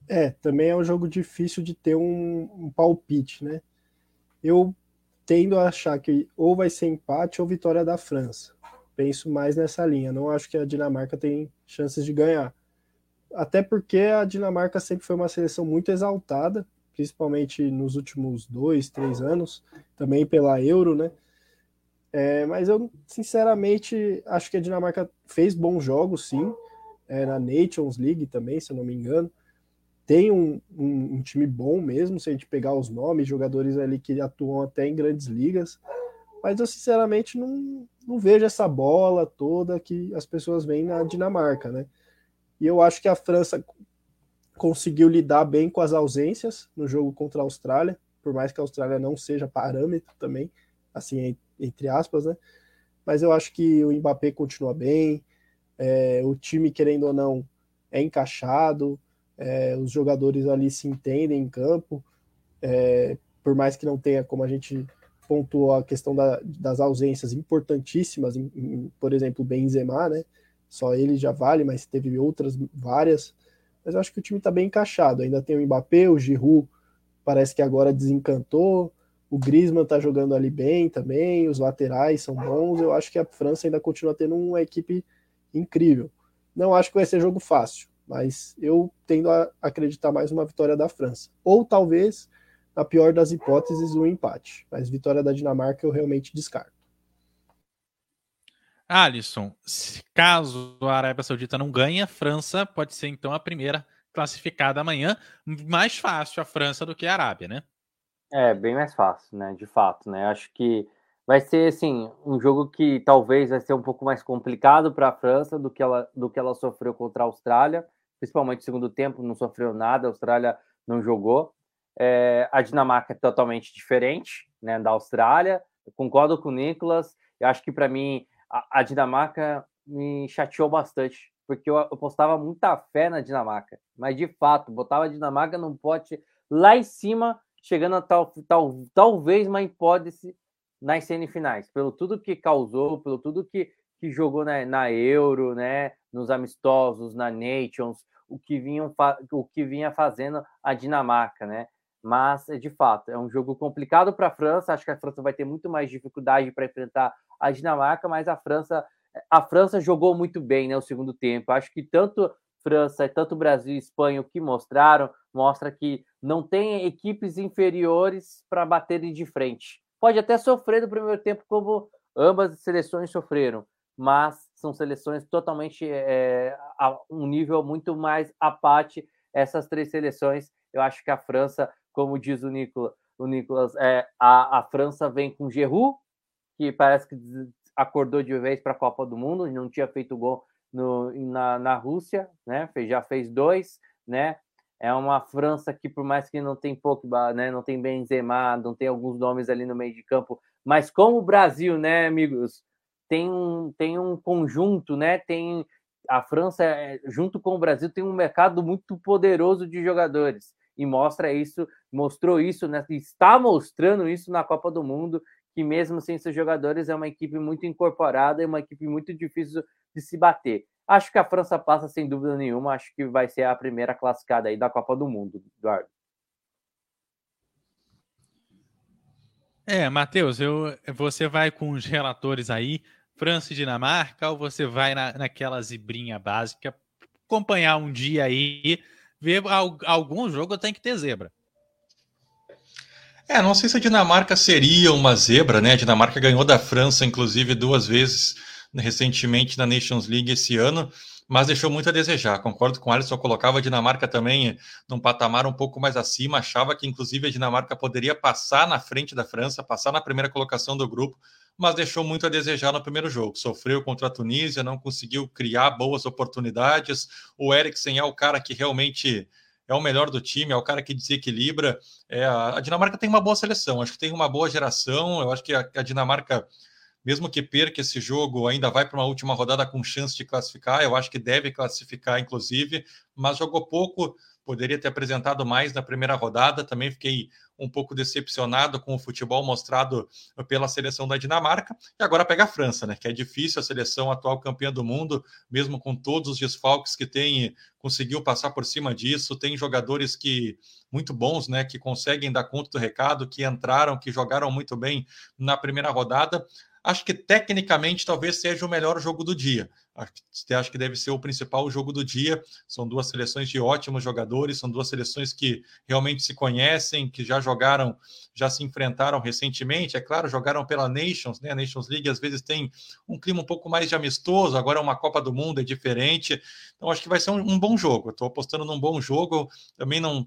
É, também é um jogo difícil de ter um, um palpite, né? Eu tendo a achar que ou vai ser empate ou vitória da França. Penso mais nessa linha. Não acho que a Dinamarca tem chances de ganhar até porque a Dinamarca sempre foi uma seleção muito exaltada, principalmente nos últimos dois, três anos, também pela Euro, né? É, mas eu, sinceramente, acho que a Dinamarca fez bons jogos, sim, é, na Nations League também, se eu não me engano. Tem um, um, um, time bom mesmo, se a gente pegar os nomes, jogadores ali que atuam até em grandes ligas. Mas eu, sinceramente, não, não vejo essa bola toda que as pessoas veem na Dinamarca, né? E eu acho que a França conseguiu lidar bem com as ausências no jogo contra a Austrália, por mais que a Austrália não seja parâmetro também, assim, entre aspas, né? Mas eu acho que o Mbappé continua bem, é, o time, querendo ou não, é encaixado, é, os jogadores ali se entendem em campo, é, por mais que não tenha, como a gente pontuou, a questão da, das ausências importantíssimas, em, em, por exemplo, Benzema, né? Só ele já vale, mas teve outras várias. Mas eu acho que o time está bem encaixado. Ainda tem o Mbappé, o Giroud parece que agora desencantou. O Griezmann está jogando ali bem também. Os laterais são bons. Eu acho que a França ainda continua tendo uma equipe incrível. Não acho que vai ser jogo fácil, mas eu tendo a acreditar mais uma vitória da França. Ou talvez, na pior das hipóteses, um empate. Mas vitória da Dinamarca eu realmente descarto. Alisson, caso a Arábia Saudita não ganhe, a França pode ser então a primeira classificada amanhã, mais fácil a França do que a Arábia, né? É, bem mais fácil, né? De fato, né? Acho que vai ser assim um jogo que talvez vai ser um pouco mais complicado para a França do que ela do que ela sofreu contra a Austrália, principalmente no segundo tempo, não sofreu nada, a Austrália não jogou. É, a Dinamarca é totalmente diferente, né, da Austrália. Eu concordo com o Nicolas. Eu acho que para mim a, a, Dinamarca me chateou bastante, porque eu, eu postava muita fé na Dinamarca, mas de fato botava a Dinamarca num pote lá em cima, chegando a tal, tal talvez uma hipótese nas semifinais, pelo tudo que causou, pelo tudo que, que jogou na, na Euro, né, nos amistosos, na Nations, o que, vinham, o que vinha fazendo a Dinamarca, né? Mas, de fato, é um jogo complicado para a França. Acho que a França vai ter muito mais dificuldade para enfrentar a Dinamarca, mas a França, a França jogou muito bem, né, o segundo tempo. Acho que tanto França, tanto Brasil e Espanha, o que mostraram, mostra que não tem equipes inferiores para baterem de frente pode até sofrer no primeiro tempo, como ambas as seleções sofreram, mas são seleções totalmente é, a um nível muito mais apate. Essas três seleções, eu acho que a França, como diz o Nicolas, o Nicolas é, a, a França vem com Giroud, que parece que acordou de vez para a Copa do Mundo, não tinha feito gol no, na, na Rússia, né? Já fez dois, né? é uma França que, por mais que não tem Pogba, né, não tem Benzema, não tem alguns nomes ali no meio de campo, mas como o Brasil, né, amigos, tem um, tem um conjunto, né, tem a França, é, junto com o Brasil, tem um mercado muito poderoso de jogadores e mostra isso, mostrou isso, né, está mostrando isso na Copa do Mundo, que mesmo sem seus jogadores é uma equipe muito incorporada e uma equipe muito difícil de se bater. Acho que a França passa sem dúvida nenhuma. Acho que vai ser a primeira classificada aí da Copa do Mundo, Eduardo. É, Matheus, eu, você vai com os relatores aí, França e Dinamarca, ou você vai na, naquela zebrinha básica, acompanhar um dia aí, ver algum jogo tem que ter zebra. É, não sei se a Dinamarca seria uma zebra, né? A Dinamarca ganhou da França, inclusive, duas vezes recentemente na Nations League esse ano, mas deixou muito a desejar. Concordo com o Alisson, colocava a Dinamarca também num patamar um pouco mais acima, achava que inclusive a Dinamarca poderia passar na frente da França, passar na primeira colocação do grupo, mas deixou muito a desejar no primeiro jogo. Sofreu contra a Tunísia, não conseguiu criar boas oportunidades. O Eriksen é o cara que realmente é o melhor do time, é o cara que desequilibra. É, a Dinamarca tem uma boa seleção, acho que tem uma boa geração. Eu acho que a, a Dinamarca mesmo que perca esse jogo, ainda vai para uma última rodada com chance de classificar. Eu acho que deve classificar, inclusive, mas jogou pouco, poderia ter apresentado mais na primeira rodada. Também fiquei um pouco decepcionado com o futebol mostrado pela seleção da Dinamarca. E agora pega a França, né? Que é difícil a seleção atual campeã do mundo, mesmo com todos os desfalques que tem, conseguiu passar por cima disso. Tem jogadores que muito bons, né? Que conseguem dar conta do recado, que entraram, que jogaram muito bem na primeira rodada Acho que tecnicamente talvez seja o melhor jogo do dia. Acho que deve ser o principal jogo do dia. São duas seleções de ótimos jogadores, são duas seleções que realmente se conhecem, que já jogaram, já se enfrentaram recentemente. É claro, jogaram pela Nations, né? A Nations League às vezes tem um clima um pouco mais de amistoso, agora é uma Copa do Mundo, é diferente. Então acho que vai ser um, um bom jogo. Estou apostando num bom jogo. Também não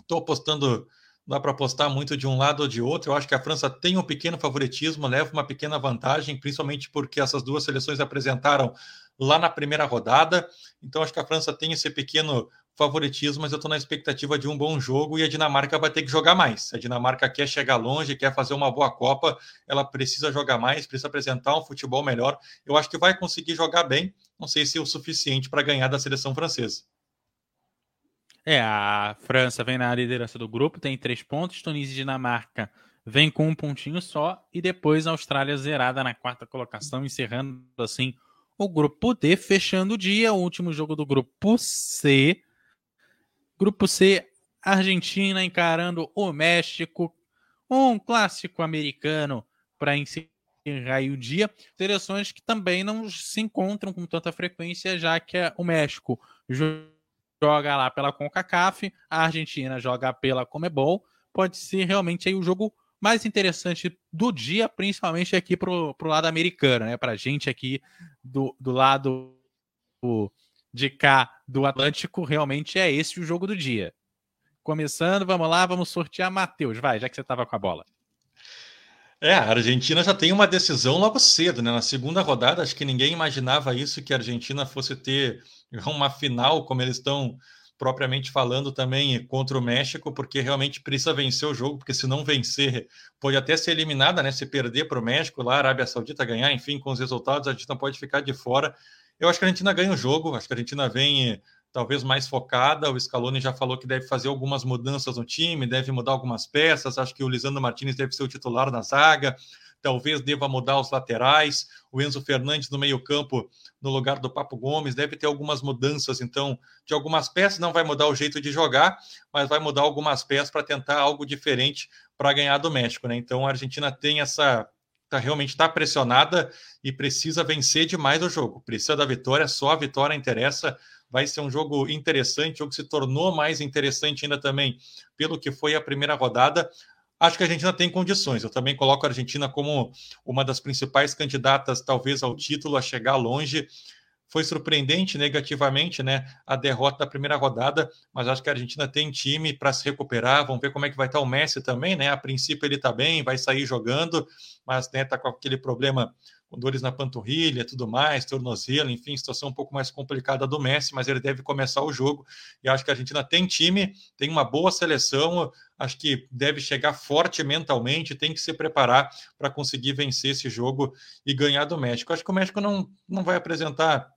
estou apostando dá para apostar muito de um lado ou de outro. Eu acho que a França tem um pequeno favoritismo, leva uma pequena vantagem, principalmente porque essas duas seleções apresentaram lá na primeira rodada. Então, acho que a França tem esse pequeno favoritismo, mas eu estou na expectativa de um bom jogo e a Dinamarca vai ter que jogar mais. A Dinamarca quer chegar longe, quer fazer uma boa Copa, ela precisa jogar mais, precisa apresentar um futebol melhor. Eu acho que vai conseguir jogar bem, não sei se é o suficiente para ganhar da seleção francesa. É, a França vem na liderança do grupo, tem três pontos. Tunísia e Dinamarca vem com um pontinho só. E depois a Austrália zerada na quarta colocação, encerrando assim o grupo D, fechando o dia. O último jogo do grupo C. Grupo C, Argentina encarando o México. Um clássico americano para encerrar o dia. Seleções que também não se encontram com tanta frequência, já que o México joga lá pela CONCACAF, a Argentina joga pela Comebol. Pode ser realmente aí o jogo mais interessante do dia, principalmente aqui pro, pro lado americano, né? Pra gente aqui do, do lado do, de cá do Atlântico, realmente é esse o jogo do dia. Começando, vamos lá, vamos sortear Matheus, vai, já que você estava com a bola. É, a Argentina já tem uma decisão logo cedo, né? Na segunda rodada, acho que ninguém imaginava isso, que a Argentina fosse ter uma final, como eles estão propriamente falando também contra o México, porque realmente precisa vencer o jogo, porque se não vencer, pode até ser eliminada, né? Se perder para o México, lá a Arábia Saudita ganhar, enfim, com os resultados, a Argentina pode ficar de fora. Eu acho que a Argentina ganha o jogo, acho que a Argentina vem talvez mais focada. O Scaloni já falou que deve fazer algumas mudanças no time, deve mudar algumas peças. Acho que o Lisandro Martinez deve ser o titular na zaga. Talvez deva mudar os laterais. O Enzo Fernandes no meio-campo, no lugar do Papo Gomes, deve ter algumas mudanças. Então, de algumas peças, não vai mudar o jeito de jogar, mas vai mudar algumas peças para tentar algo diferente para ganhar do México. Né? Então, a Argentina tem essa tá, realmente está pressionada e precisa vencer demais o jogo. Precisa da vitória, só a vitória interessa vai ser um jogo interessante, jogo que se tornou mais interessante ainda também pelo que foi a primeira rodada. Acho que a Argentina tem condições. Eu também coloco a Argentina como uma das principais candidatas, talvez, ao título, a chegar longe. Foi surpreendente negativamente, né? A derrota da primeira rodada, mas acho que a Argentina tem time para se recuperar. Vamos ver como é que vai estar o Messi também, né? A princípio ele está bem, vai sair jogando, mas né, tá com aquele problema com dores na panturrilha, tudo mais, tornozelo, enfim, situação um pouco mais complicada do Messi, mas ele deve começar o jogo. E acho que a Argentina tem time, tem uma boa seleção, acho que deve chegar forte mentalmente, tem que se preparar para conseguir vencer esse jogo e ganhar do México. Acho que o México não, não vai apresentar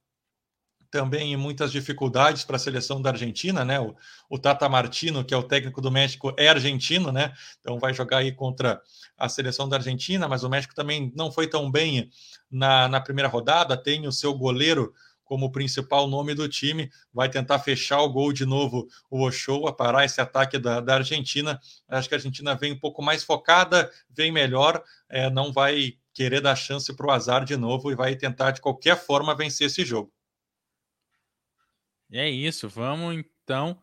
também muitas dificuldades para a seleção da Argentina, né? O, o, Tata Martino, que é o técnico do México, é argentino, né? Então vai jogar aí contra a seleção da Argentina, mas o México também não foi tão bem na, na primeira rodada, tem o seu goleiro como principal nome do time, vai tentar fechar o gol de novo o Ochoa, parar esse ataque da, da Argentina. Acho que a Argentina vem um pouco mais focada, vem melhor, é, não vai querer dar chance para o azar de novo e vai tentar de qualquer forma vencer esse jogo. É isso, vamos então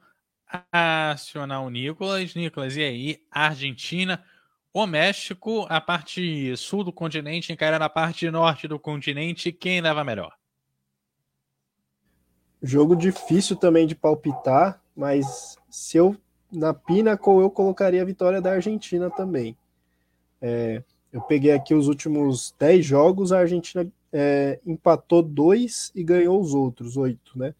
acionar o Nicolas. Nicolas, e aí? Argentina, o México, a parte sul do continente encara na parte norte do continente, quem leva melhor? Jogo difícil também de palpitar, mas se eu na Pinnacle eu colocaria a vitória da Argentina também. É, eu peguei aqui os últimos 10 jogos, a Argentina é, empatou dois e ganhou os outros oito, né?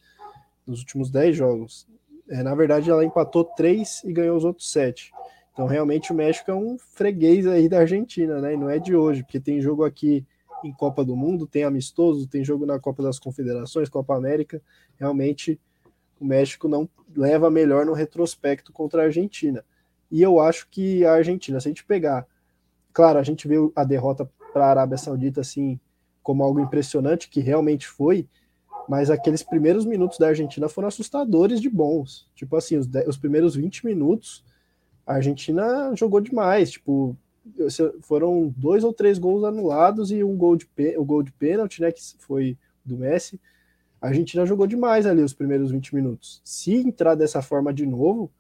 Nos últimos 10 jogos. É, na verdade, ela empatou 3 e ganhou os outros 7. Então, realmente, o México é um freguês aí da Argentina, né? E não é de hoje, porque tem jogo aqui em Copa do Mundo, tem amistoso, tem jogo na Copa das Confederações, Copa América. Realmente, o México não leva melhor no retrospecto contra a Argentina. E eu acho que a Argentina, se a gente pegar, claro, a gente viu a derrota para a Arábia Saudita assim como algo impressionante, que realmente foi, mas aqueles primeiros minutos da Argentina foram assustadores de bons. Tipo assim, os, os primeiros 20 minutos, a Argentina jogou demais. Tipo, foram dois ou três gols anulados e um gol de, o gol de pênalti, né, que foi do Messi. A Argentina jogou demais ali os primeiros 20 minutos. Se entrar dessa forma de novo,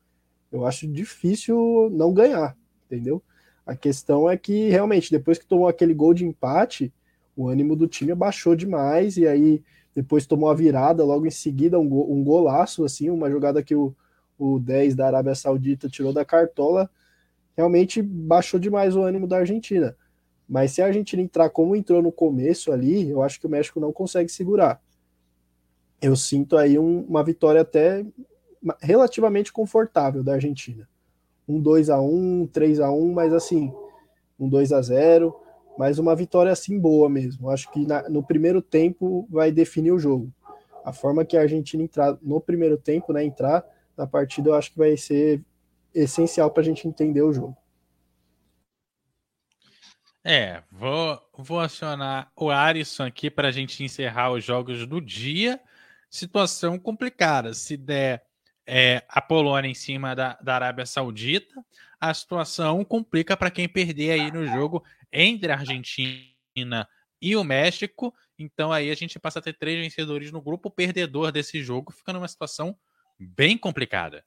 eu acho difícil não ganhar, entendeu? A questão é que realmente depois que tomou aquele gol de empate, o ânimo do time abaixou demais e aí depois tomou a virada, logo em seguida um, go, um golaço, assim, uma jogada que o, o 10 da Arábia Saudita tirou da cartola, realmente baixou demais o ânimo da Argentina. Mas se a Argentina entrar como entrou no começo ali, eu acho que o México não consegue segurar. Eu sinto aí um, uma vitória até relativamente confortável da Argentina. Um 2 a 1 um 3 a 1 mas assim, um 2 a 0 mas uma vitória assim boa mesmo. Acho que na, no primeiro tempo vai definir o jogo. A forma que a Argentina entrar no primeiro tempo, né, entrar na partida, eu acho que vai ser essencial para a gente entender o jogo. É, vou, vou acionar o Arisson aqui para a gente encerrar os jogos do dia. Situação complicada. Se der é, a Polônia em cima da, da Arábia Saudita, a situação complica para quem perder aí no jogo entre a Argentina e o México. Então aí a gente passa a ter três vencedores no grupo. O perdedor desse jogo fica numa situação bem complicada.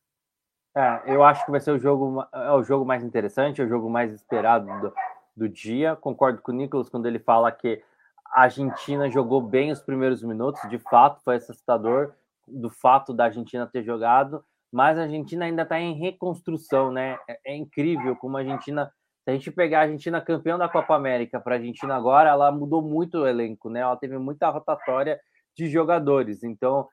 É, eu acho que vai ser o jogo, é o jogo mais interessante, é o jogo mais esperado do, do dia. Concordo com o Nicolas quando ele fala que a Argentina jogou bem os primeiros minutos, de fato, foi assustador do fato da Argentina ter jogado, mas a Argentina ainda está em reconstrução, né? É, é, incrível como a Argentina, se a gente pegar a Argentina campeã da Copa América para a Argentina agora, ela mudou muito o elenco, né? Ela teve muita rotatória de jogadores, então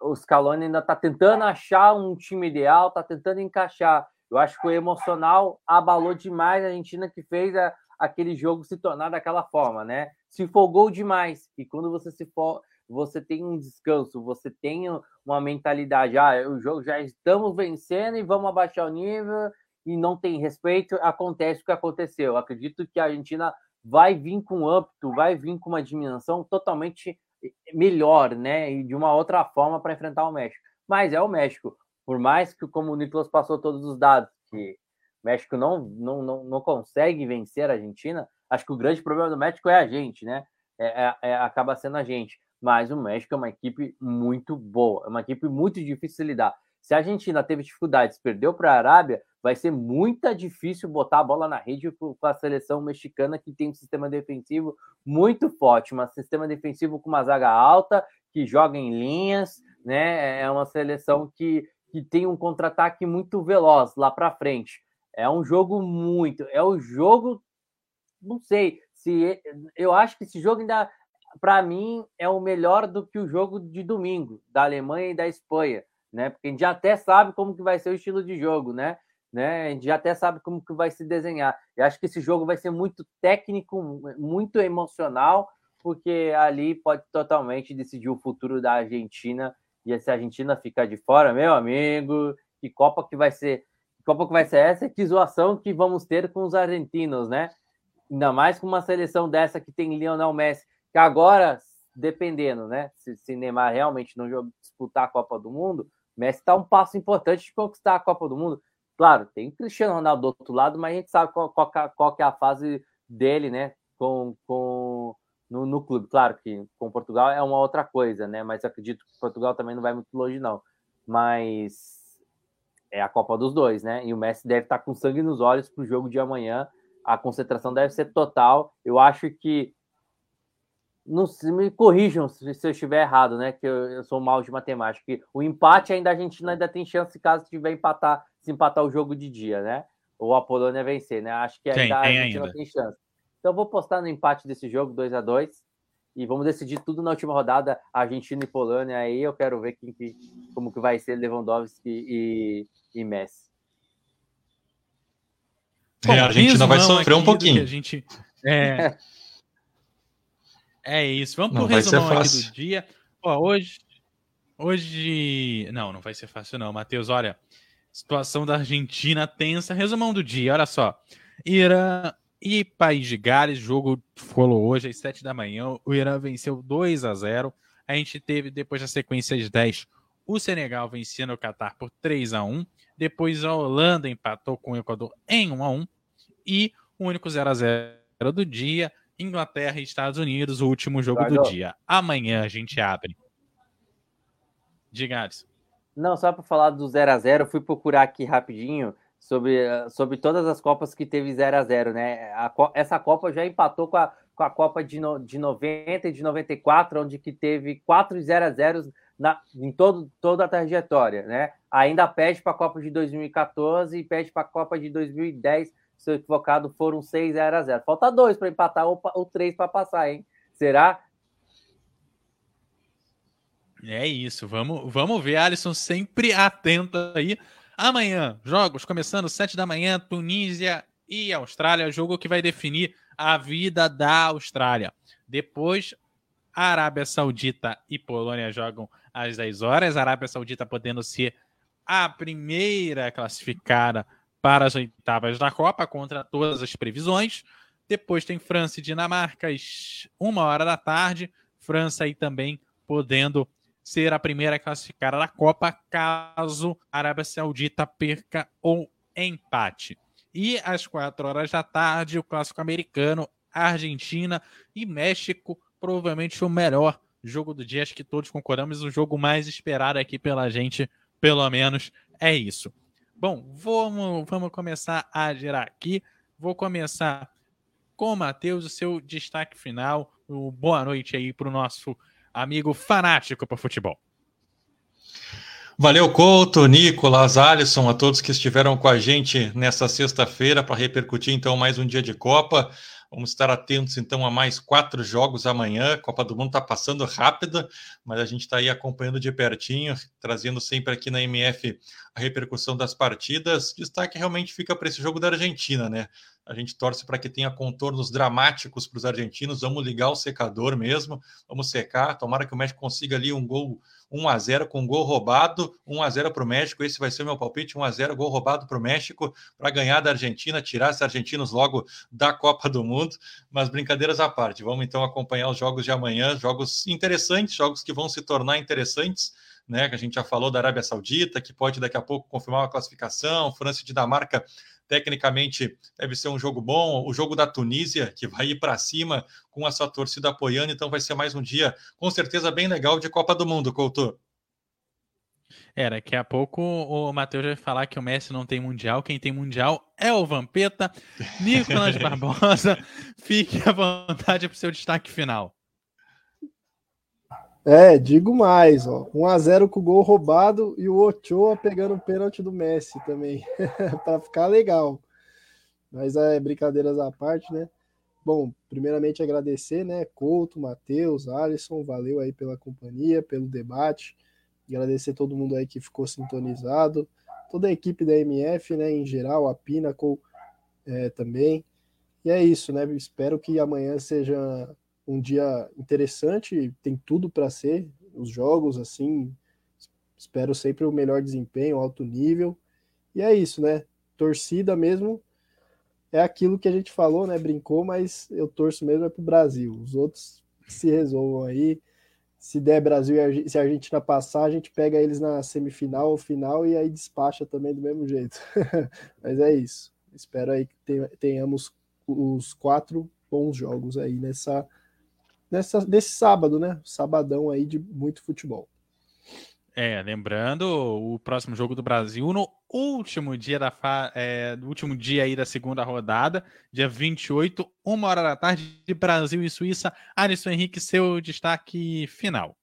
o Scaloni ainda está tentando achar um time ideal, está tentando encaixar. Eu acho que o emocional abalou demais a Argentina que fez a, aquele jogo se tornar daquela forma, né? Se empolgou demais. E quando você se for, você tem um descanso, você tem uma mentalidade, ah, o jogo já estamos vencendo e vamos abaixar o nível e não tem respeito, acontece o que aconteceu. Eu acredito que a Argentina vai vir com âmbito, vai vir com uma dimensão totalmente melhor, né? E de uma outra forma para enfrentar o México. Mas é o México. Por mais que, como o Nicolas passou todos os dados, que o México não, não, não, não consegue vencer a Argentina, acho que o grande problema do México é a gente, né? É, é, é, acaba sendo a gente. Mas o México é uma equipe muito boa, é uma equipe muito difícil de lidar. Se a Argentina teve dificuldades, perdeu para a Arábia, vai ser muito difícil botar a bola na rede com a seleção mexicana que tem um sistema defensivo muito forte, um sistema defensivo com uma zaga alta, que joga em linhas, né? É uma seleção que, que tem um contra-ataque muito veloz lá para frente. É um jogo muito, é o jogo, não sei se eu acho que esse jogo ainda para mim é o melhor do que o jogo de domingo da Alemanha e da Espanha né? Porque a gente já até sabe como que vai ser o estilo de jogo, né? né? A gente já até sabe como que vai se desenhar. Eu acho que esse jogo vai ser muito técnico, muito emocional, porque ali pode totalmente decidir o futuro da Argentina. E se a Argentina ficar de fora, meu amigo, que Copa que vai ser? Que Copa que vai ser essa? Que zoação que vamos ter com os argentinos, né? Ainda mais com uma seleção dessa que tem Lionel Messi, que agora, dependendo, né? Se, se Neymar realmente não disputar a Copa do Mundo, Messi está um passo importante de conquistar a Copa do Mundo. Claro, tem Cristiano Ronaldo do outro lado, mas a gente sabe qual, qual, qual é a fase dele, né? Com, com no, no, clube. Claro que com Portugal é uma outra coisa, né? Mas acredito que Portugal também não vai muito longe, não. Mas é a Copa dos dois, né? E o Messi deve estar com sangue nos olhos para o jogo de amanhã. A concentração deve ser total. Eu acho que não me corrijam se, se eu estiver errado, né? Que eu, eu, sou mal de matemática. Que o empate ainda a Argentina ainda tem chance caso tiver empatar, se empatar o jogo de dia, né? Ou a Polônia vencer, né? Acho que ainda tem, a Argentina ainda. tem chance. Então eu vou postar no empate desse jogo 2 a 2 e vamos decidir tudo na última rodada, Argentina e Polônia. Aí eu quero ver quem que, como que vai ser Lewandowski e, e Messi. É, a Argentina vai sofrer um pouquinho. A gente, é, É isso. Vamos para o resumão aqui do dia. Ó, hoje, hoje. Não, não vai ser fácil, não, Matheus. Olha, situação da Argentina tensa. Resumão do dia, olha só. Irã e País de Gales, jogo rolou hoje às 7 da manhã. O Irã venceu 2 a 0. A gente teve, depois da sequência de 10, o Senegal vencendo o Catar por 3 a 1. Depois a Holanda empatou com o Equador em 1 a 1. E o único 0 a 0 do dia Inglaterra e Estados Unidos, o último jogo do dia. Amanhã a gente abre. Diga, Alisson. Não, só para falar do 0 a 0 fui procurar aqui rapidinho sobre, sobre todas as Copas que teve 0 a 0 né? A, essa Copa já empatou com a, com a Copa de, no, de 90 e de 94, onde que teve 4 0 a 0 na, em todo, toda a trajetória, né? Ainda pede para a Copa de 2014 e pede para a Copa de 2010 se eu equivocado, foram 6 0 a 0 Falta dois para empatar ou, três para passar, hein? Será? É isso, vamos, vamos ver, Alisson, sempre atento aí. Amanhã, jogos começando 7 da manhã, Tunísia e Austrália, jogo que vai definir a vida da Austrália. Depois, Arábia Saudita e Polônia jogam às 10 horas. A Arábia Saudita podendo ser a primeira classificada para as oitavas da Copa, contra todas as previsões. Depois tem França e Dinamarca, às uma hora da tarde. França aí também podendo ser a primeira classificada da Copa, caso a Arábia Saudita perca ou empate. E às quatro horas da tarde, o clássico americano, Argentina e México, provavelmente o melhor jogo do dia. Acho que todos concordamos, o jogo mais esperado aqui pela gente, pelo menos, é isso. Bom, vamos, vamos começar a gerar aqui. Vou começar com o Matheus, o seu destaque final. O boa noite aí para o nosso amigo fanático para futebol. Valeu, Couto, Nicolas, Alisson, a todos que estiveram com a gente nessa sexta-feira para repercutir então mais um dia de Copa. Vamos estar atentos então a mais quatro jogos amanhã. A Copa do Mundo está passando rápida, mas a gente está aí acompanhando de pertinho, trazendo sempre aqui na MF a repercussão das partidas. Destaque realmente fica para esse jogo da Argentina, né? A gente torce para que tenha contornos dramáticos para os argentinos. Vamos ligar o secador mesmo, vamos secar. Tomara que o México consiga ali um gol 1 a 0 com gol roubado, 1 a 0 para o México. Esse vai ser o meu palpite: 1 a 0 gol roubado para o México para ganhar da Argentina, tirar os argentinos logo da Copa do Mundo. Mas brincadeiras à parte, vamos então acompanhar os jogos de amanhã, jogos interessantes, jogos que vão se tornar interessantes. Né, que a gente já falou da Arábia Saudita, que pode daqui a pouco confirmar uma classificação, França e Dinamarca Tecnicamente, deve ser um jogo bom. O jogo da Tunísia, que vai ir para cima com a sua torcida apoiando. Então, vai ser mais um dia, com certeza, bem legal de Copa do Mundo, Couto. É, daqui a pouco o Matheus vai falar que o Messi não tem mundial. Quem tem mundial é o Vampeta. Nicolas Barbosa, fique à vontade para o seu destaque final. É, digo mais, ó. 1x0 com o gol roubado e o Ochoa pegando o pênalti do Messi também. para ficar legal. Mas é brincadeiras à parte, né? Bom, primeiramente agradecer, né? Couto, Matheus, Alisson, valeu aí pela companhia, pelo debate. Agradecer todo mundo aí que ficou sintonizado. Toda a equipe da MF, né? Em geral, a Pinnacle é, também. E é isso, né? Espero que amanhã seja um dia interessante, tem tudo para ser os jogos assim. Espero sempre o melhor desempenho, alto nível. E é isso, né? Torcida mesmo é aquilo que a gente falou, né? Brincou, mas eu torço mesmo é pro Brasil. Os outros se resolvam aí. Se der Brasil e se a Argentina passar, a gente pega eles na semifinal ou final e aí despacha também do mesmo jeito. mas é isso. Espero aí que tenhamos os quatro bons jogos aí nessa nessa, nesse sábado, né? Sabadão aí de muito futebol. É, lembrando o próximo jogo do Brasil no último dia da fa... é, último dia aí da segunda rodada, dia 28, uma hora da tarde, de Brasil e Suíça. Alisson Henrique, seu destaque final.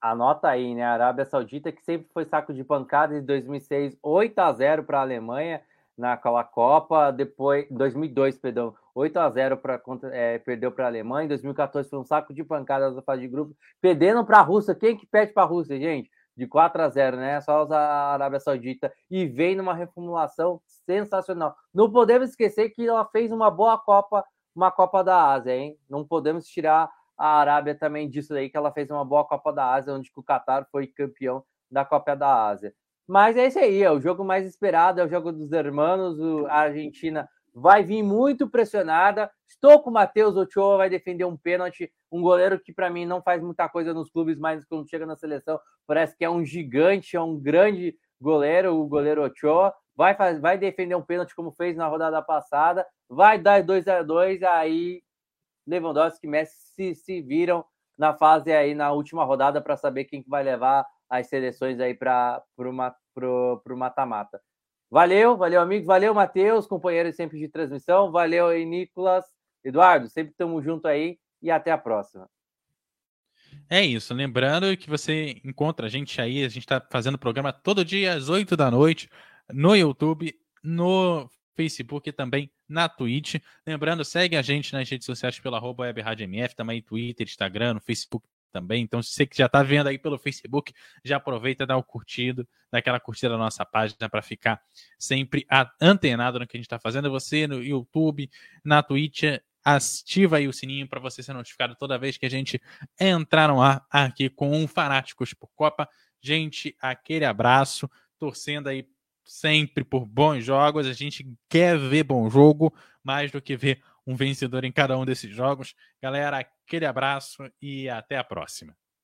Anota aí, né? A Arábia Saudita, que sempre foi saco de pancada de 2006, 8 a 0 para a Alemanha naquela Copa, depois 2002, perdão, 8 a 0 para é, perdeu para a Alemanha, em 2014 foi um saco de pancadas na fase de grupo, perdendo para a Rússia. Quem que pede para a Rússia, gente? De 4 a 0, né? Só a Arábia Saudita e vem numa reformulação sensacional. Não podemos esquecer que ela fez uma boa Copa, uma Copa da Ásia, hein? Não podemos tirar a Arábia também disso aí que ela fez uma boa Copa da Ásia, onde o Qatar foi campeão da Copa da Ásia. Mas é isso aí, é o jogo mais esperado, é o jogo dos hermanos. A Argentina vai vir muito pressionada. Estou com o Matheus Ochoa, vai defender um pênalti. Um goleiro que, para mim, não faz muita coisa nos clubes, mas quando chega na seleção, parece que é um gigante, é um grande goleiro, o goleiro Ochoa. Vai, faz, vai defender um pênalti como fez na rodada passada. Vai dar 2 a 2 aí Lewandowski e Messi se, se viram na fase aí, na última rodada, para saber quem vai levar as seleções aí para o mata-mata. Valeu, valeu, amigo. Valeu, Matheus, companheiro sempre de transmissão. Valeu aí, Nicolas. Eduardo, sempre estamos junto aí e até a próxima. É isso. Lembrando que você encontra a gente aí. A gente está fazendo programa todo dia às 8 da noite no YouTube, no Facebook e também na Twitch. Lembrando, segue a gente nas redes sociais pela arroba WebRadioMF, também Twitter, Instagram, no Facebook também. Então, se você que já está vendo aí pelo Facebook, já aproveita, dá o curtido, dá aquela curtida na nossa página para ficar sempre antenado no que a gente está fazendo. Você no YouTube, na Twitch, ativa aí o sininho para você ser notificado toda vez que a gente entrar no ar aqui com um Fanáticos por Copa. Gente, aquele abraço, torcendo aí sempre por bons jogos. A gente quer ver bom jogo mais do que ver um vencedor em cada um desses jogos. Galera, aquele abraço e até a próxima.